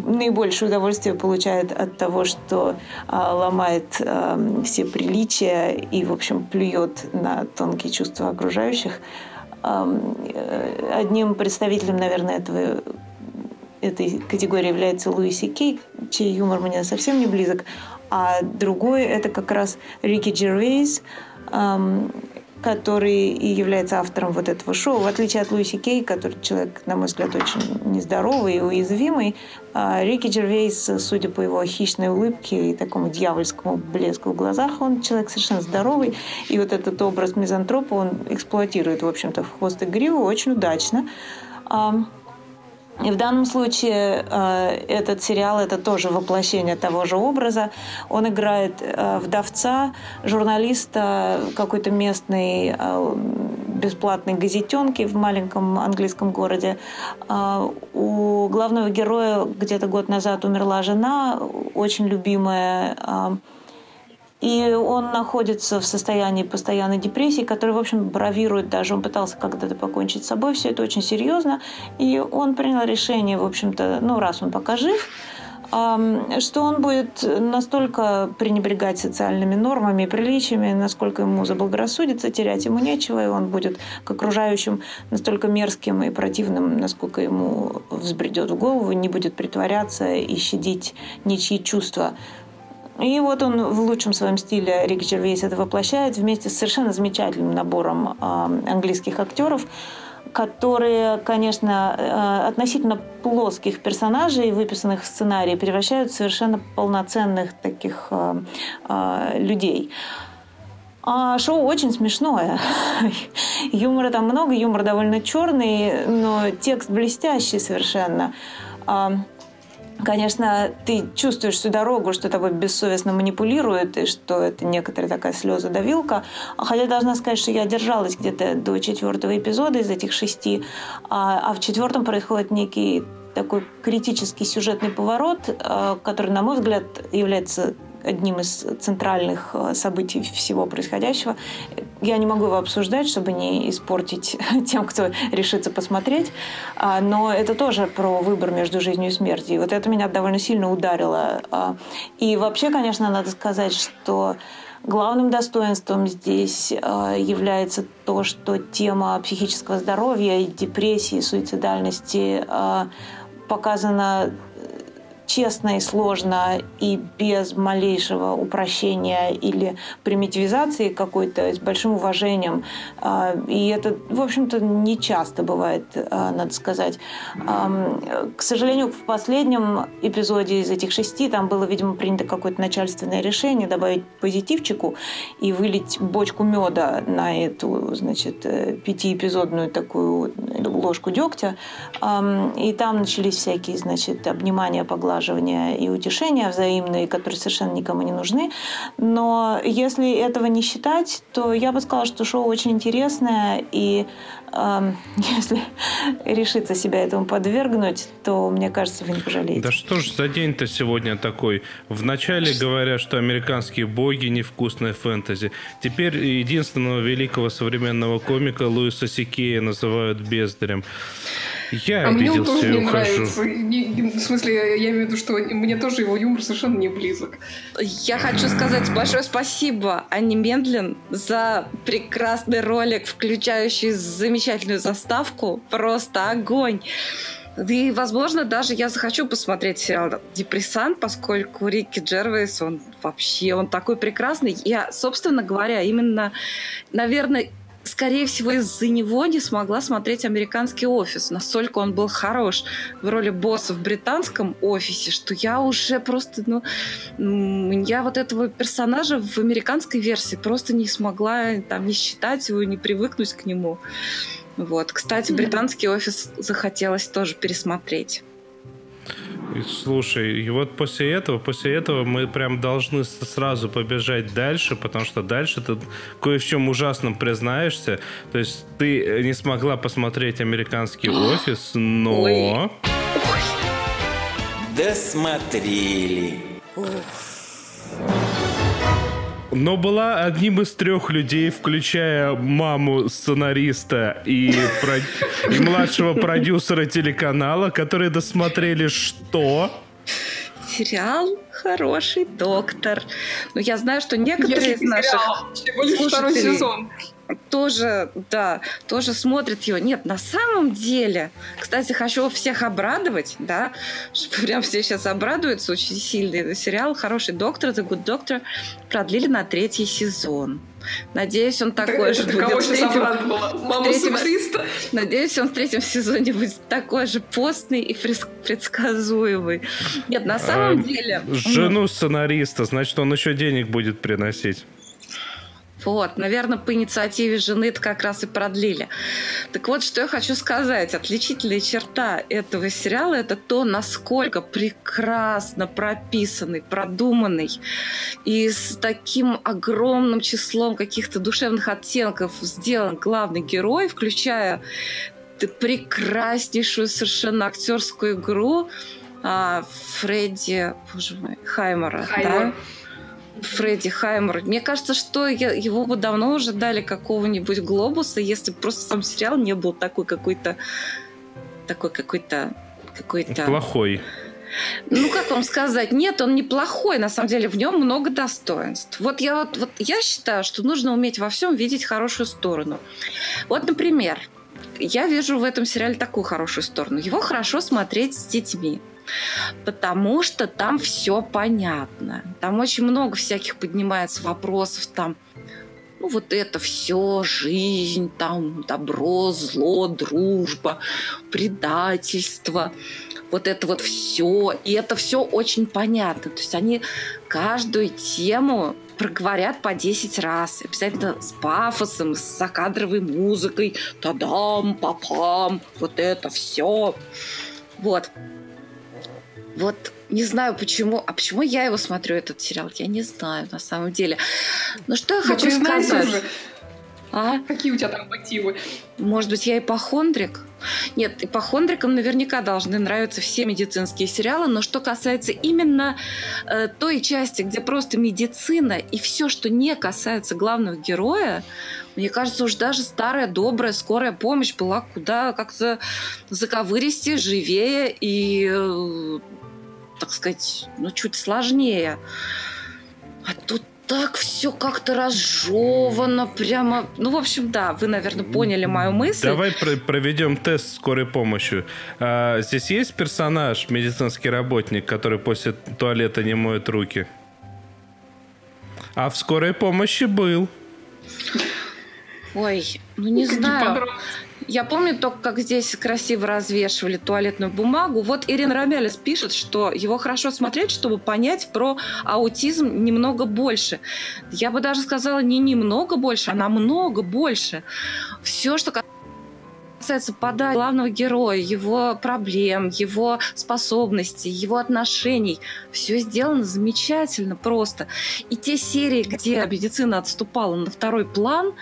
наибольшее удовольствие получает от того, что а, ломает ам, все приличия и, в общем, плюет на тонкие чувства окружающих. Э, Одним представителем, наверное, этого этой категории является Луиси Кей, чей юмор мне совсем не близок, а другой это как раз Рики Джервейс, который и является автором вот этого шоу. В отличие от Луиси Кей, который человек, на мой взгляд, очень нездоровый и уязвимый, а Рики Джервейс, судя по его хищной улыбке и такому дьявольскому блеску в глазах, он человек совершенно здоровый. И вот этот образ мизантропа он эксплуатирует, в общем-то, в хвост и гриву очень удачно. И в данном случае э, этот сериал это тоже воплощение того же образа. Он играет э, вдовца, журналиста какой-то местной э, бесплатной газетенки в маленьком английском городе. Э, у главного героя где-то год назад умерла жена, очень любимая. э, и он находится в состоянии постоянной депрессии, который, в общем, бравирует даже. Он пытался когда-то покончить с собой. Все это очень серьезно. И он принял решение, в общем-то, ну, раз он пока жив, что он будет настолько пренебрегать социальными нормами и приличиями, насколько ему заблагорассудится, терять ему нечего, и он будет к окружающим настолько мерзким и противным, насколько ему взбредет в голову, не будет притворяться и щадить ничьи чувства. И вот он в лучшем своем стиле Рик Джервейс это воплощает вместе с совершенно замечательным набором э, английских актеров, которые, конечно, э, относительно плоских персонажей, выписанных в сценарии, превращают в совершенно полноценных таких э, э, людей. А шоу очень смешное. Юмора там много, юмор довольно черный, но текст блестящий совершенно. А, Конечно, ты чувствуешь всю дорогу, что тобой бессовестно манипулируют, и что это некоторая такая слеза-давилка. Хотя должна сказать, что я держалась где-то до четвертого эпизода из этих шести, а, а в четвертом происходит некий такой критический сюжетный поворот, а, который, на мой взгляд, является одним из центральных э, событий всего происходящего. Я не могу его обсуждать, чтобы не испортить тем, кто решится посмотреть, а, но это тоже про выбор между жизнью и смертью. И вот это меня довольно сильно ударило. А, и вообще, конечно, надо сказать, что Главным достоинством здесь э, является то, что тема психического здоровья, депрессии, суицидальности э, показана честно и сложно и без малейшего упрощения или примитивизации какой-то, с большим уважением. А, и это, в общем-то, не часто бывает, а, надо сказать. К сожалению, в последнем эпизоде из этих шести там было, видимо, принято какое-то начальственное решение добавить позитивчику и вылить бочку меда на эту, значит, э, пятиэпизодную такую ложку дегтя. И там начались всякие, значит, обнимания, поглаживания поглаживания и утешения взаимные, которые совершенно никому не нужны. Но если этого не считать, то я бы сказала, что шоу очень интересное, и э, если решиться себя этому подвергнуть, то, мне кажется, вы не пожалеете. Да что ж за день-то сегодня такой? Вначале говорят, что американские боги невкусная фэнтези. Теперь единственного великого современного комика Луиса Сикея называют бездарем. Я а мне он тоже не ухожу. нравится. в смысле, я имею в виду, что мне тоже его юмор совершенно не близок. Я хочу сказать большое спасибо Анне Мендлин за прекрасный ролик, включающий замечательную заставку. Просто огонь. И, возможно, даже я захочу посмотреть сериал «Депрессант», поскольку Рикки Джервейс, он вообще, он такой прекрасный. Я, собственно говоря, именно, наверное, скорее всего, из-за него не смогла смотреть «Американский офис». Настолько он был хорош в роли босса в британском офисе, что я уже просто, ну, я вот этого персонажа в американской версии просто не смогла там не считать его, не привыкнуть к нему. Вот. Кстати, британский офис захотелось тоже пересмотреть. Слушай, и вот после этого, после этого мы прям должны сразу побежать дальше, потому что дальше ты кое в чем ужасном признаешься. То есть ты не смогла посмотреть американский офис, но... Ой. Досмотрели. Уф но была одним из трех людей, включая маму сценариста и, про... и младшего продюсера телеканала, которые досмотрели что? Сериал «Хороший доктор». Но я знаю, что некоторые Если из наших сериал, всего лишь второй сезон тоже, да, тоже смотрят его. Нет, на самом деле, кстати, хочу всех обрадовать, да, что прям все сейчас обрадуются очень сильно. Сериал «Хороший доктор», «The Good Doctor» продлили на третий сезон. Надеюсь, он такой это, же это будет. Кого сейчас обрадовала? Мама третьем, сценариста? Надеюсь, он в третьем сезоне будет такой же постный и предсказуемый. Нет, на самом а, деле... Жену сценариста, значит, он еще денег будет приносить. Вот, наверное, по инициативе жены это как раз и продлили. Так вот, что я хочу сказать. Отличительная черта этого сериала – это то, насколько прекрасно прописанный, продуманный и с таким огромным числом каких-то душевных оттенков сделан главный герой, включая прекраснейшую совершенно актерскую игру а, Фредди, боже мой, Хаймера. Хаймер. Да? Фредди Хаймер. Мне кажется, что его бы давно уже дали какого-нибудь глобуса, если просто сам сериал не был такой какой-то такой какой-то какой-то плохой. Ну, как вам сказать? Нет, он неплохой. На самом деле, в нем много достоинств. Вот я, вот, вот я считаю, что нужно уметь во всем видеть хорошую сторону. Вот, например, я вижу в этом сериале такую хорошую сторону. Его хорошо смотреть с детьми потому что там все понятно. Там очень много всяких поднимается вопросов, там, ну вот это все, жизнь, там добро, зло, дружба, предательство, вот это вот все. И это все очень понятно. То есть они каждую тему проговорят по 10 раз. Обязательно с пафосом, с закадровой музыкой. Тадам, папам, вот это все. Вот. Вот не знаю почему, а почему я его смотрю, этот сериал, я не знаю на самом деле. Но что я хочу сказать? Уже. А? Какие у тебя там мотивы? Может быть, я ипохондрик? Нет, ипохондрикам наверняка должны нравиться все медицинские сериалы, но что касается именно э, той части, где просто медицина и все, что не касается главного героя, мне кажется, уж даже старая добрая скорая помощь была куда как-то заковыристее, живее и, э, так сказать, ну, чуть сложнее. А тут так все как-то разжевано, прямо... Ну, в общем, да, вы, наверное, поняли мою мысль. Давай про- проведем тест скорой помощью. А, здесь есть персонаж, медицинский работник, который после туалета не моет руки? А в скорой помощи был. Ой, ну не Какие знаю. Я помню только, как здесь красиво развешивали туалетную бумагу. Вот Ирина Рамялес пишет, что его хорошо смотреть, чтобы понять про аутизм немного больше. Я бы даже сказала не немного больше, а намного больше. Все, что касается подачи главного героя, его проблем, его способностей, его отношений, все сделано замечательно просто. И те серии, где медицина отступала на второй план,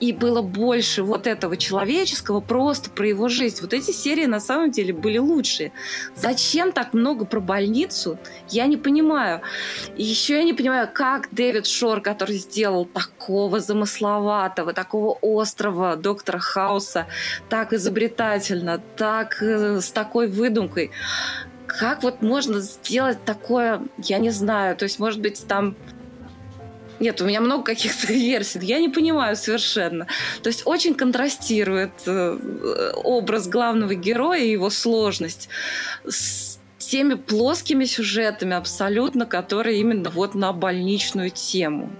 и было больше вот этого человеческого, просто про его жизнь. Вот эти серии на самом деле были лучшие. Зачем так много про больницу, я не понимаю. Еще я не понимаю, как Дэвид Шор, который сделал такого замысловатого, такого острого доктора Хауса, так изобретательно, так э, с такой выдумкой, как вот можно сделать такое, я не знаю, то есть, может быть, там нет, у меня много каких-то версий. Я не понимаю совершенно. То есть очень контрастирует э, образ главного героя и его сложность с теми плоскими сюжетами абсолютно, которые именно вот на больничную тему.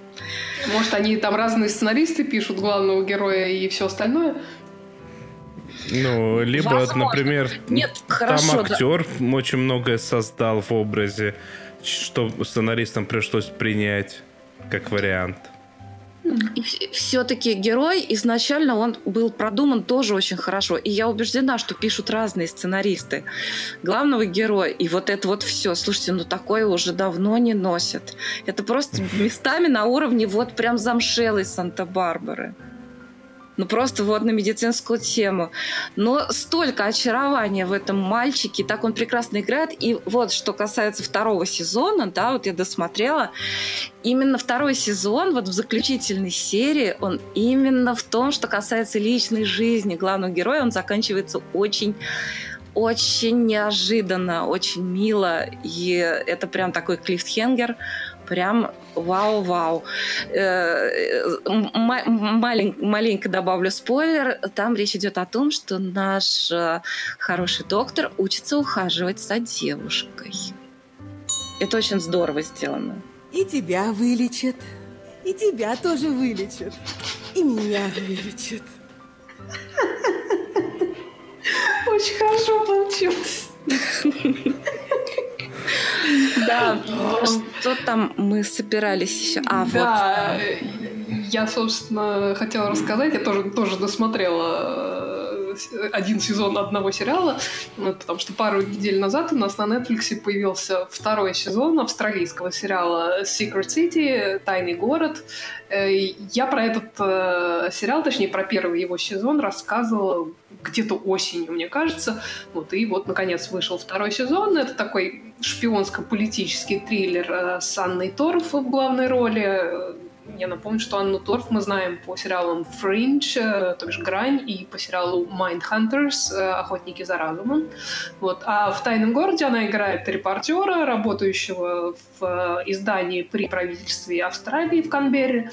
Может, они там разные сценаристы пишут главного героя и все остальное? Ну, либо, Возможно. например, Нет, там хорошо. да. актер очень многое создал в образе, что сценаристам пришлось принять как вариант. Все-таки герой изначально он был продуман тоже очень хорошо. И я убеждена, что пишут разные сценаристы главного героя. И вот это вот все. Слушайте, ну такое уже давно не носят. Это просто местами на уровне вот прям замшелой Санта-Барбары. Ну просто вот на медицинскую тему. Но столько очарования в этом мальчике, так он прекрасно играет. И вот что касается второго сезона, да, вот я досмотрела, именно второй сезон, вот в заключительной серии, он именно в том, что касается личной жизни главного героя, он заканчивается очень очень неожиданно, очень мило, и это прям такой клифтхенгер, прям вау-вау. Э, маленько добавлю спойлер, там речь идет о том, что наш э, хороший доктор учится ухаживать за девушкой. Это очень здорово сделано. И тебя вылечат. И тебя тоже вылечат. И меня вылечат. Очень хорошо получилось. Да, что там мы собирались еще? А, вот. да, э, я, собственно, хотела рассказать, я тоже, тоже досмотрела э, один сезон одного сериала, ну, потому что пару недель назад у нас на Netflix появился второй сезон австралийского сериала Secret City, Тайный город. Э, Я про этот э, сериал, точнее, про первый его сезон рассказывала где-то осенью, мне кажется. Вот, и вот, наконец, вышел второй сезон. Это такой шпионско-политический триллер э, с Анной Торф в главной роли. Я напомню, что Анну Торф мы знаем по сериалам Fringe, э, то бишь Грань, и по сериалу Mindhunters, э, Охотники за разумом. Вот. А в «Тайном городе» она играет репортера, работающего в э, издании при правительстве Австралии в Канберре.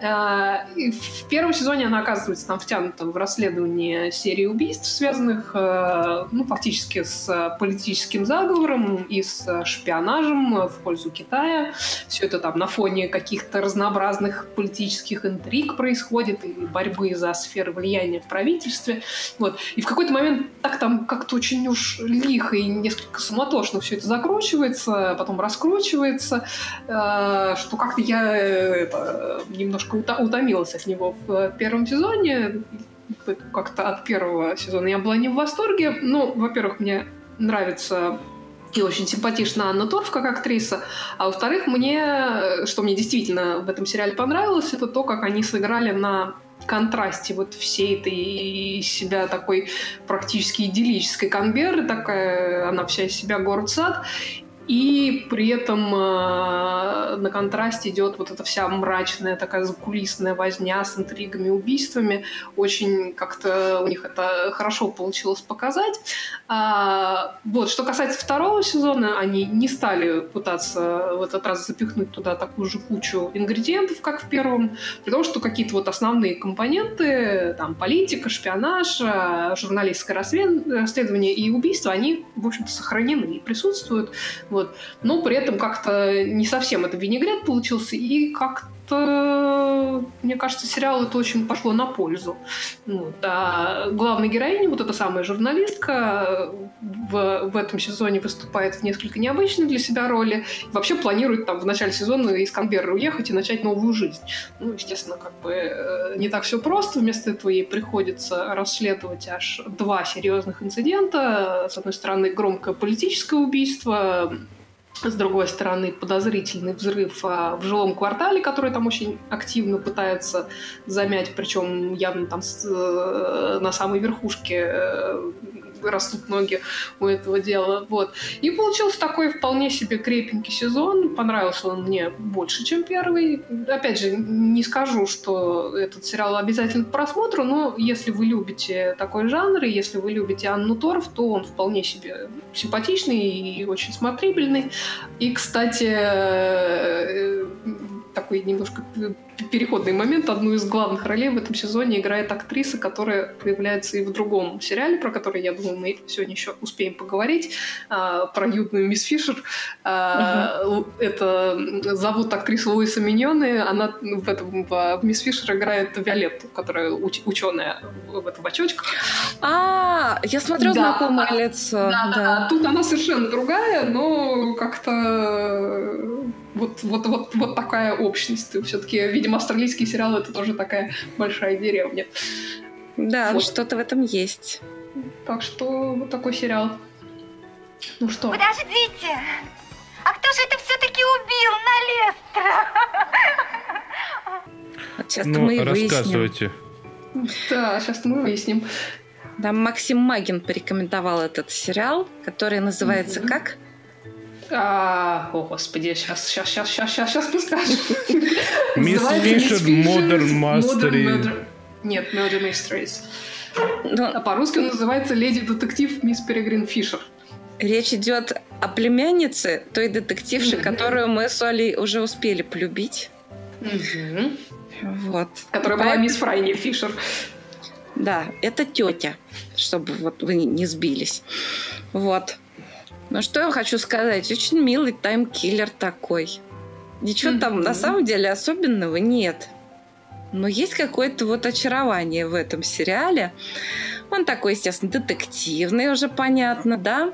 В первом сезоне она оказывается там втянута в расследование серии убийств, связанных ну, фактически с политическим заговором и с шпионажем в пользу Китая. Все это там на фоне каких-то разнообразных политических интриг происходит и борьбы за сферы влияния в правительстве. Вот. И в какой-то момент так там как-то очень уж лихо и несколько суматошно все это закручивается, потом раскручивается, э, что как-то я э, это, немножко утомилась от него в первом сезоне. Как-то от первого сезона я была не в восторге. Ну, во-первых, мне нравится и очень симпатична Анна Торф как актриса. А во-вторых, мне, что мне действительно в этом сериале понравилось, это то, как они сыграли на контрасте вот всей этой себя такой практически идиллической Канберры, такая, она вся из себя город-сад, и при этом э, на контрасте идет вот эта вся мрачная такая закулисная возня с интригами, убийствами. Очень как-то у них это хорошо получилось показать. А, вот, что касается второго сезона, они не стали пытаться в этот раз запихнуть туда такую же кучу ингредиентов, как в первом, при том, что какие-то вот основные компоненты, там, политика, шпионаж, э, журналистское расследование и убийство, они, в общем-то, сохранены и присутствуют. Вот. Но при этом как-то не совсем это винегрет получился, и как-то, мне кажется, сериал это очень пошло на пользу. Вот. А главная героиня, вот эта самая журналистка, в, в этом сезоне выступает в несколько необычной для себя роли. Вообще планирует там в начале сезона из Канберры уехать и начать новую жизнь. Ну, естественно, как бы э, не так все просто. Вместо этого ей приходится расследовать аж два серьезных инцидента. С одной стороны, громкое политическое убийство, с другой стороны, подозрительный взрыв а, в жилом квартале, который там очень активно пытается замять, причем явно там э, на самой верхушке э, растут ноги у этого дела. Вот. И получился такой вполне себе крепенький сезон. Понравился он мне больше, чем первый. Опять же, не скажу, что этот сериал обязательно к просмотру, но если вы любите такой жанр, и если вы любите Анну Торф, то он вполне себе симпатичный и очень смотрибельный. И, кстати, э, такой немножко переходный момент. Одну из главных ролей в этом сезоне играет актриса, которая появляется и в другом сериале, про который, я думаю, мы сегодня еще успеем поговорить, а, про юную мисс Фишер. Угу. Это зовут актрису Луиса Миньоне. Она в, этом, в мисс Фишер играет Виолетту, которая уч, ученая в этом очочках. А, я смотрю да. знакомое лицо. Да, да. да. Тут она совершенно другая, но как-то вот, вот, вот, вот такая общность. Все-таки, видимо, австралийский сериал это тоже такая большая деревня. Да, вот. что-то в этом есть. Так что вот такой сериал. Ну что? Подождите! А кто же это все-таки убил на Сейчас ну, мы рассказывайте. Выясним. Да, сейчас мы выясним. Да, Максим Магин порекомендовал этот сериал, который называется mm-hmm. как? А, о, господи, сейчас, сейчас, сейчас, сейчас, сейчас, сейчас подскажу. Мисс Фишер, Modern Mastery. Нет, Murder Mysteries. А по-русски он называется «Леди-детектив Мисс Перегрин Фишер». Речь идет о племяннице той детективши, которую мы с Олей уже успели полюбить. Вот. Которая была мисс Фрайни Фишер. Да, это тетя, чтобы вот вы не сбились. Вот. Ну, что я хочу сказать? Очень милый таймкиллер такой. Ничего mm-hmm. там на самом деле особенного нет. Но есть какое-то вот очарование в этом сериале. Он такой, естественно, детективный, уже понятно, да.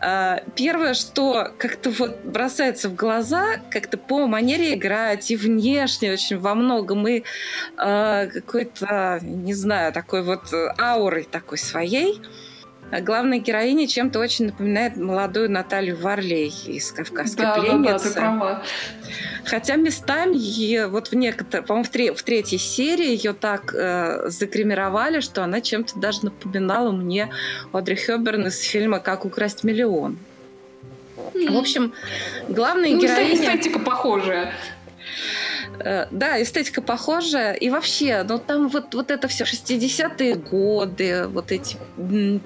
А, первое, что как-то вот бросается в глаза, как-то по манере играть и внешне очень во многом, и а, какой-то, не знаю, такой вот аурой такой своей – главная героиня чем-то очень напоминает молодую Наталью Варлей из «Кавказской да, пленницы». Да, да, ты права. Хотя местами, ее, вот в некоторых, по-моему, в, тре- в третьей серии ее так э, закремировали, что она чем-то даже напоминала мне Одри Хёберн из фильма «Как украсть миллион». В общем, главная ну, героиня... Эстетика похожая. Э, да, эстетика похожая. И вообще, ну там вот, вот это все 60-е годы, вот эти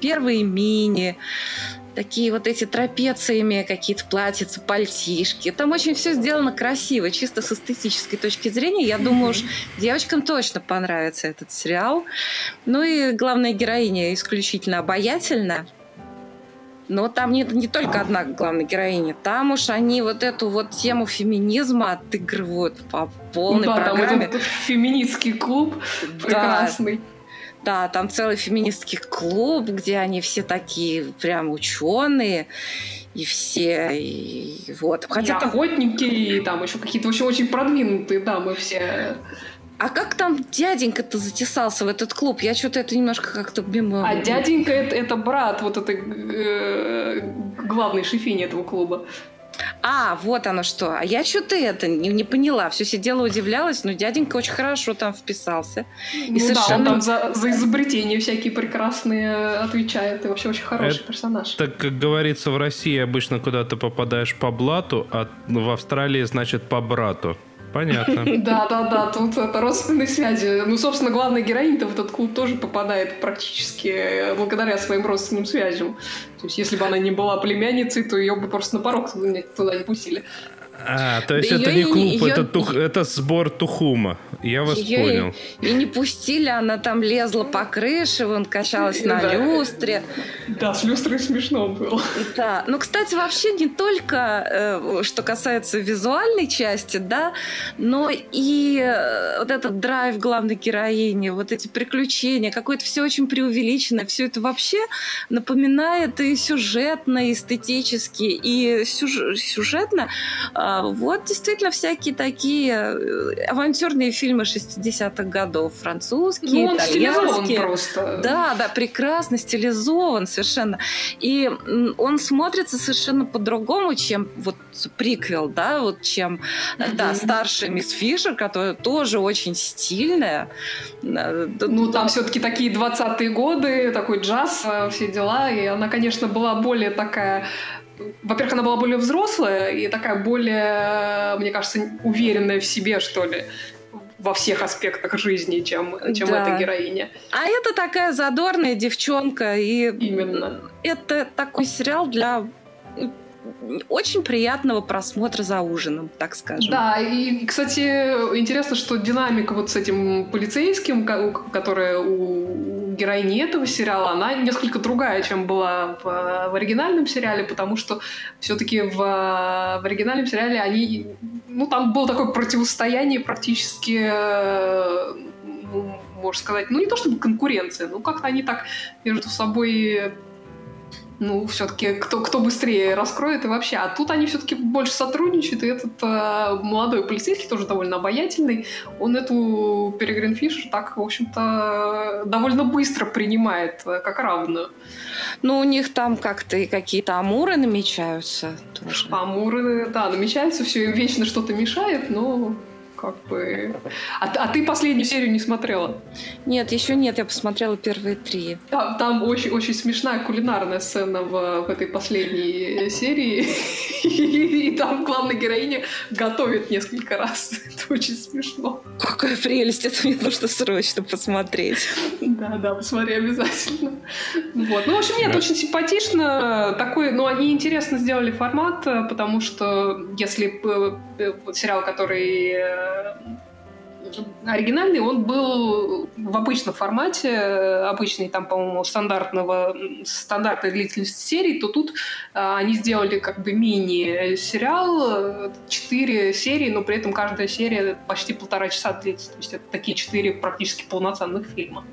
первые мини, такие вот эти трапециями какие-то платьица, пальтишки. Там очень все сделано красиво, чисто с эстетической точки зрения. Я думаю, уж девочкам точно понравится этот сериал. Ну и главная героиня исключительно обаятельна. Но там не, не только одна главная героиня. Там уж они вот эту вот тему феминизма отыгрывают по полной ну, да, программе. Там вот феминистский клуб прекрасный. Да, да, там целый феминистский клуб, где они все такие прям ученые и все, и вот. Хотя и там... охотники, и там еще какие-то очень, очень продвинутые дамы все. А как там дяденька-то затесался в этот клуб? Я что-то это немножко как-то мимо... А дяденька это, это брат вот этой э, главной шефини этого клуба. А, вот оно что. А я что-то это не, не поняла. Все сидела, удивлялась, но дяденька очень хорошо там вписался. И ну совершенно... да, он там за, за изобретения всякие прекрасные отвечает. И вообще очень хороший это, персонаж. Так, как говорится, в России обычно куда то попадаешь по блату, а в Австралии, значит, по брату. Понятно. Да, да, да, тут это родственные связи. Ну, собственно, главная героиня-то в этот клуб тоже попадает практически благодаря своим родственным связям. То есть, если бы она не была племянницей, то ее бы просто на порог туда не пустили. А, то есть да это не клуб, ее... это, тух, это сбор Тухума. Я вас ее понял. И, и не пустили, она там лезла по крыше, вон качалась на да. люстре. Да, с люстрой смешно было. Да, ну, кстати, вообще не только, э, что касается визуальной части, да, но и э, вот этот драйв главной героини, вот эти приключения, какое-то все очень преувеличенное, все это вообще напоминает и сюжетно, и эстетически, и сюж- сюжетно э, вот действительно всякие такие э, авантюрные фильмы 60-х годов. Французские, ну, итальянские. просто. Да, да, прекрасно стилизован совершенно. И он смотрится совершенно по-другому, чем вот приквел, да, вот чем, mm-hmm. да, старшая мисс Фишер, которая тоже очень стильная. Э, ну, там все-таки такие 20-е годы, такой джаз, э, все дела, и она, конечно, была более такая во-первых, она была более взрослая и такая более, мне кажется, уверенная в себе, что ли во всех аспектах жизни, чем, чем да. эта героиня. А это такая задорная девчонка. И Именно. Это такой сериал для очень приятного просмотра за ужином, так скажем. Да, и, кстати, интересно, что динамика вот с этим полицейским, которая у героини этого сериала, она несколько другая, чем была в, в оригинальном сериале, потому что все-таки в, в оригинальном сериале они, ну, там было такое противостояние практически ну, можно сказать, ну не то чтобы конкуренция, но как-то они так между собой ну, все-таки кто, кто быстрее раскроет и вообще. А тут они все-таки больше сотрудничают, и этот э, молодой полицейский, тоже довольно обаятельный, он эту Перегрин Фишер так, в общем-то, довольно быстро принимает э, как равную. Ну, у них там как-то и какие-то амуры намечаются тоже. Амуры, да, намечаются, все им вечно что-то мешает, но как бы... А, а ты последнюю серию не смотрела? Нет, еще нет, я посмотрела первые три. Там, там очень, очень смешная кулинарная сцена в, в этой последней серии. И, и там главная героиня готовит несколько раз. Это очень смешно. Какая прелесть, это мне нужно срочно посмотреть. Да, да, посмотри обязательно. Вот. Ну, в общем, нет, очень симпатично. Такой, ну, они интересно сделали формат, потому что если э, сериал, который э, Э, оригинальный, он был в обычном формате, обычный там, по-моему, стандартного, стандартной длительности серии, то тут а, они сделали как бы мини-сериал, четыре серии, но при этом каждая серия почти полтора часа длится. То есть это такие четыре практически полноценных фильма.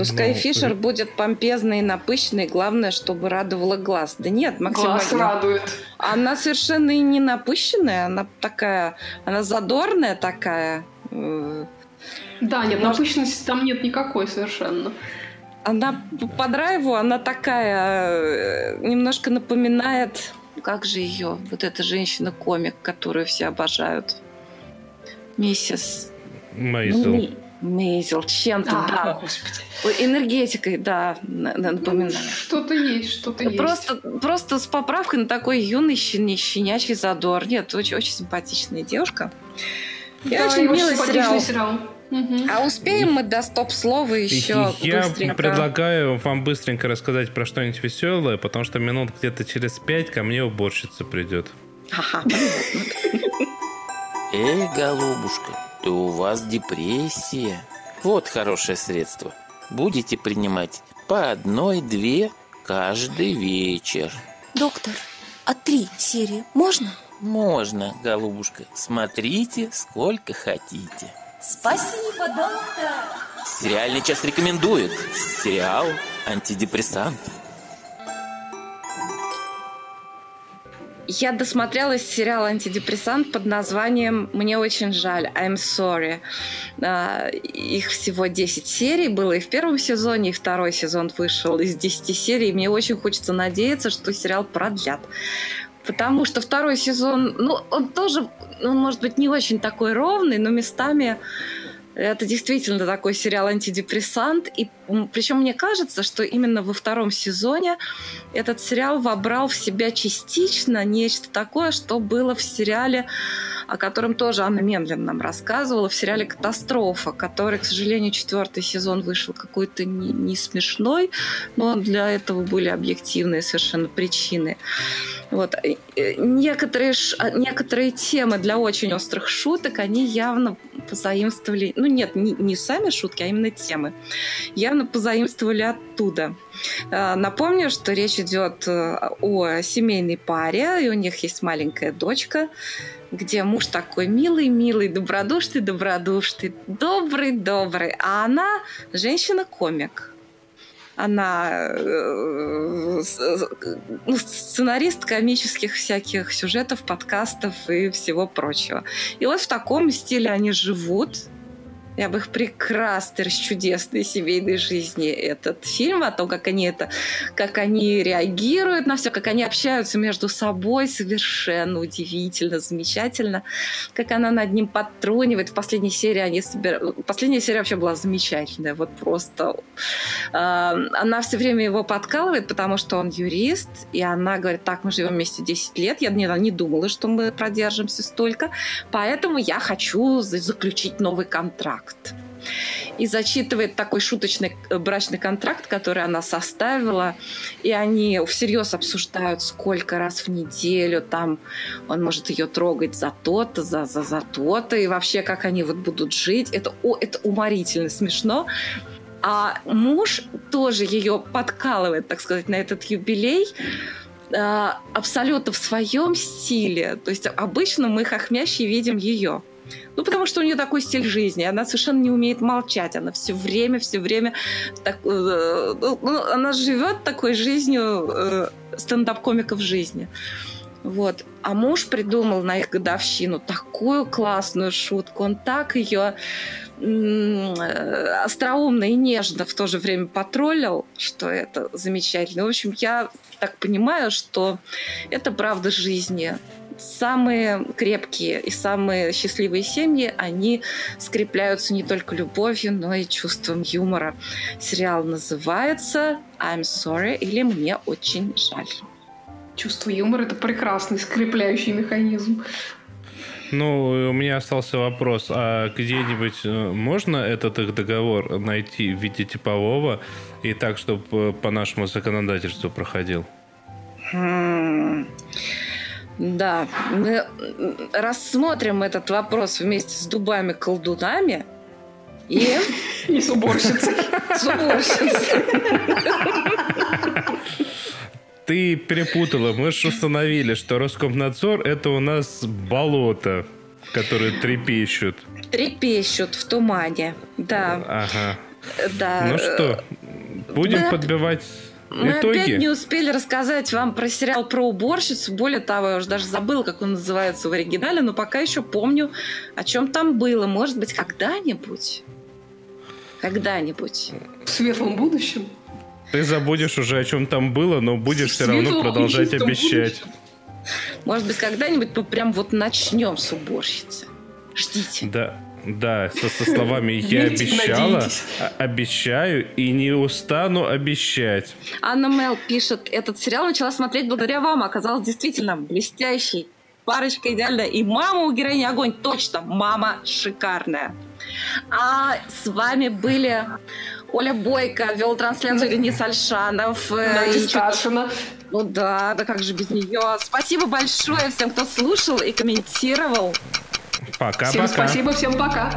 Пускай ну, Фишер при... будет помпезный и напыщенный, главное, чтобы радовало глаз. Да нет, Максим Глаз радует. Она совершенно и не напыщенная, она такая, она задорная такая. Да, нет, Может... напыщенности там нет никакой совершенно. Она по драйву, она такая, э, немножко напоминает, как же ее, вот эта женщина-комик, которую все обожают. Миссис... Мейзел. Мейзел, чем-то, а, да. Господи. Энергетикой, да, напоминаю. Что-то есть, что-то есть. Просто, просто с поправкой на такой юный щен, щенячий задор. Нет, очень, очень симпатичная девушка. И да, очень милый сериал. сериал. Угу. А успеем мы до стоп-слова еще Я быстренько? предлагаю вам быстренько рассказать про что-нибудь веселое, потому что минут где-то через пять ко мне уборщица придет. Ага. Эй, голубушка, то у вас депрессия. Вот хорошее средство. Будете принимать по одной-две каждый вечер. Доктор, а три серии можно? Можно, голубушка. Смотрите, сколько хотите. Спасибо, доктор. Сериальный час рекомендует. Сериал «Антидепрессант». Я досмотрела сериал «Антидепрессант» под названием «Мне очень жаль», «I'm sorry». А, их всего 10 серий было и в первом сезоне, и второй сезон вышел из 10 серий. Мне очень хочется надеяться, что сериал продлят. Потому что второй сезон, ну, он тоже, он может быть не очень такой ровный, но местами это действительно такой сериал антидепрессант. И причем мне кажется, что именно во втором сезоне этот сериал вобрал в себя частично нечто такое, что было в сериале о котором тоже Анна Менлин нам рассказывала в сериале «Катастрофа», который, к сожалению, четвертый сезон вышел какой-то не, не смешной, но для этого были объективные совершенно причины. Вот. Некоторые, а, некоторые темы для очень острых шуток, они явно позаимствовали, ну нет, не, не сами шутки, а именно темы, явно позаимствовали оттуда. А, напомню, что речь идет э, о семейной паре, и у них есть маленькая дочка, где муж такой милый, милый, добродушный, добродушный, добрый, добрый, а она женщина-комик. Она э, ну, сценарист комических всяких сюжетов, подкастов и всего прочего. И вот в таком стиле они живут, об их прекрасной, расчудесной семейной жизни этот фильм, о том, как они это, как они реагируют на все, как они общаются между собой, совершенно удивительно, замечательно, как она над ним подтрунивает. В последней серии они собир... Последняя серия вообще была замечательная, вот просто. А, она все время его подкалывает, потому что он юрист, и она говорит, так, мы живем вместе 10 лет, я не, не думала, что мы продержимся столько, поэтому я хочу заключить новый контракт контракт. И зачитывает такой шуточный э, брачный контракт, который она составила. И они всерьез обсуждают, сколько раз в неделю там он может ее трогать за то-то, за, за, за то-то. И вообще, как они вот будут жить. Это, о, это уморительно смешно. А муж тоже ее подкалывает, так сказать, на этот юбилей э, абсолютно в своем стиле. То есть обычно мы хохмящие видим ее. Ну, потому что у нее такой стиль жизни. Она совершенно не умеет молчать. Она все время, все время... Так, э, ну, она живет такой жизнью э, стендап-комиков жизни. Вот. А муж придумал на их годовщину такую классную шутку. Он так ее э, остроумно и нежно в то же время потроллил, что это замечательно. В общем, я так понимаю, что это правда жизни самые крепкие и самые счастливые семьи, они скрепляются не только любовью, но и чувством юмора. Сериал называется «I'm sorry» или «Мне очень жаль». Чувство юмора – это прекрасный скрепляющий механизм. Ну, у меня остался вопрос, а где-нибудь э, можно этот их договор найти в виде типового и так, чтобы э, по нашему законодательству проходил? Hmm. Да, мы рассмотрим этот вопрос вместе с дубами-колдунами и... И с уборщицей. С уборщицей. Ты перепутала. Мы же установили, что Роскомнадзор – это у нас болото, которые трепещут. Трепещут в тумане, да. Ага. Да. Ну что, будем Да. подбивать Мы итоги? опять не успели рассказать вам про сериал про уборщицу. Более того, я уже даже забыла, как он называется в оригинале, но пока еще помню, о чем там было. Может быть, когда-нибудь. Когда-нибудь. В светлом будущем. Ты забудешь уже, о чем там было, но будешь все равно продолжать обещать. Может быть, когда-нибудь мы прям вот начнем с уборщицы. Ждите. Да, да, со, со словами «я обещала», а- обещаю и не устану обещать. Анна Мел пишет, этот сериал начала смотреть благодаря вам. Оказалось действительно блестящий. Парочка идеальная. И мама у героини огонь. Точно, мама шикарная. А с вами были Оля Бойко, вел трансляцию Денис Альшанов. э, Надя Сташина. Ну да, да как же без нее. Спасибо большое всем, кто слушал и комментировал. Пока-пока. Всем спасибо, всем пока.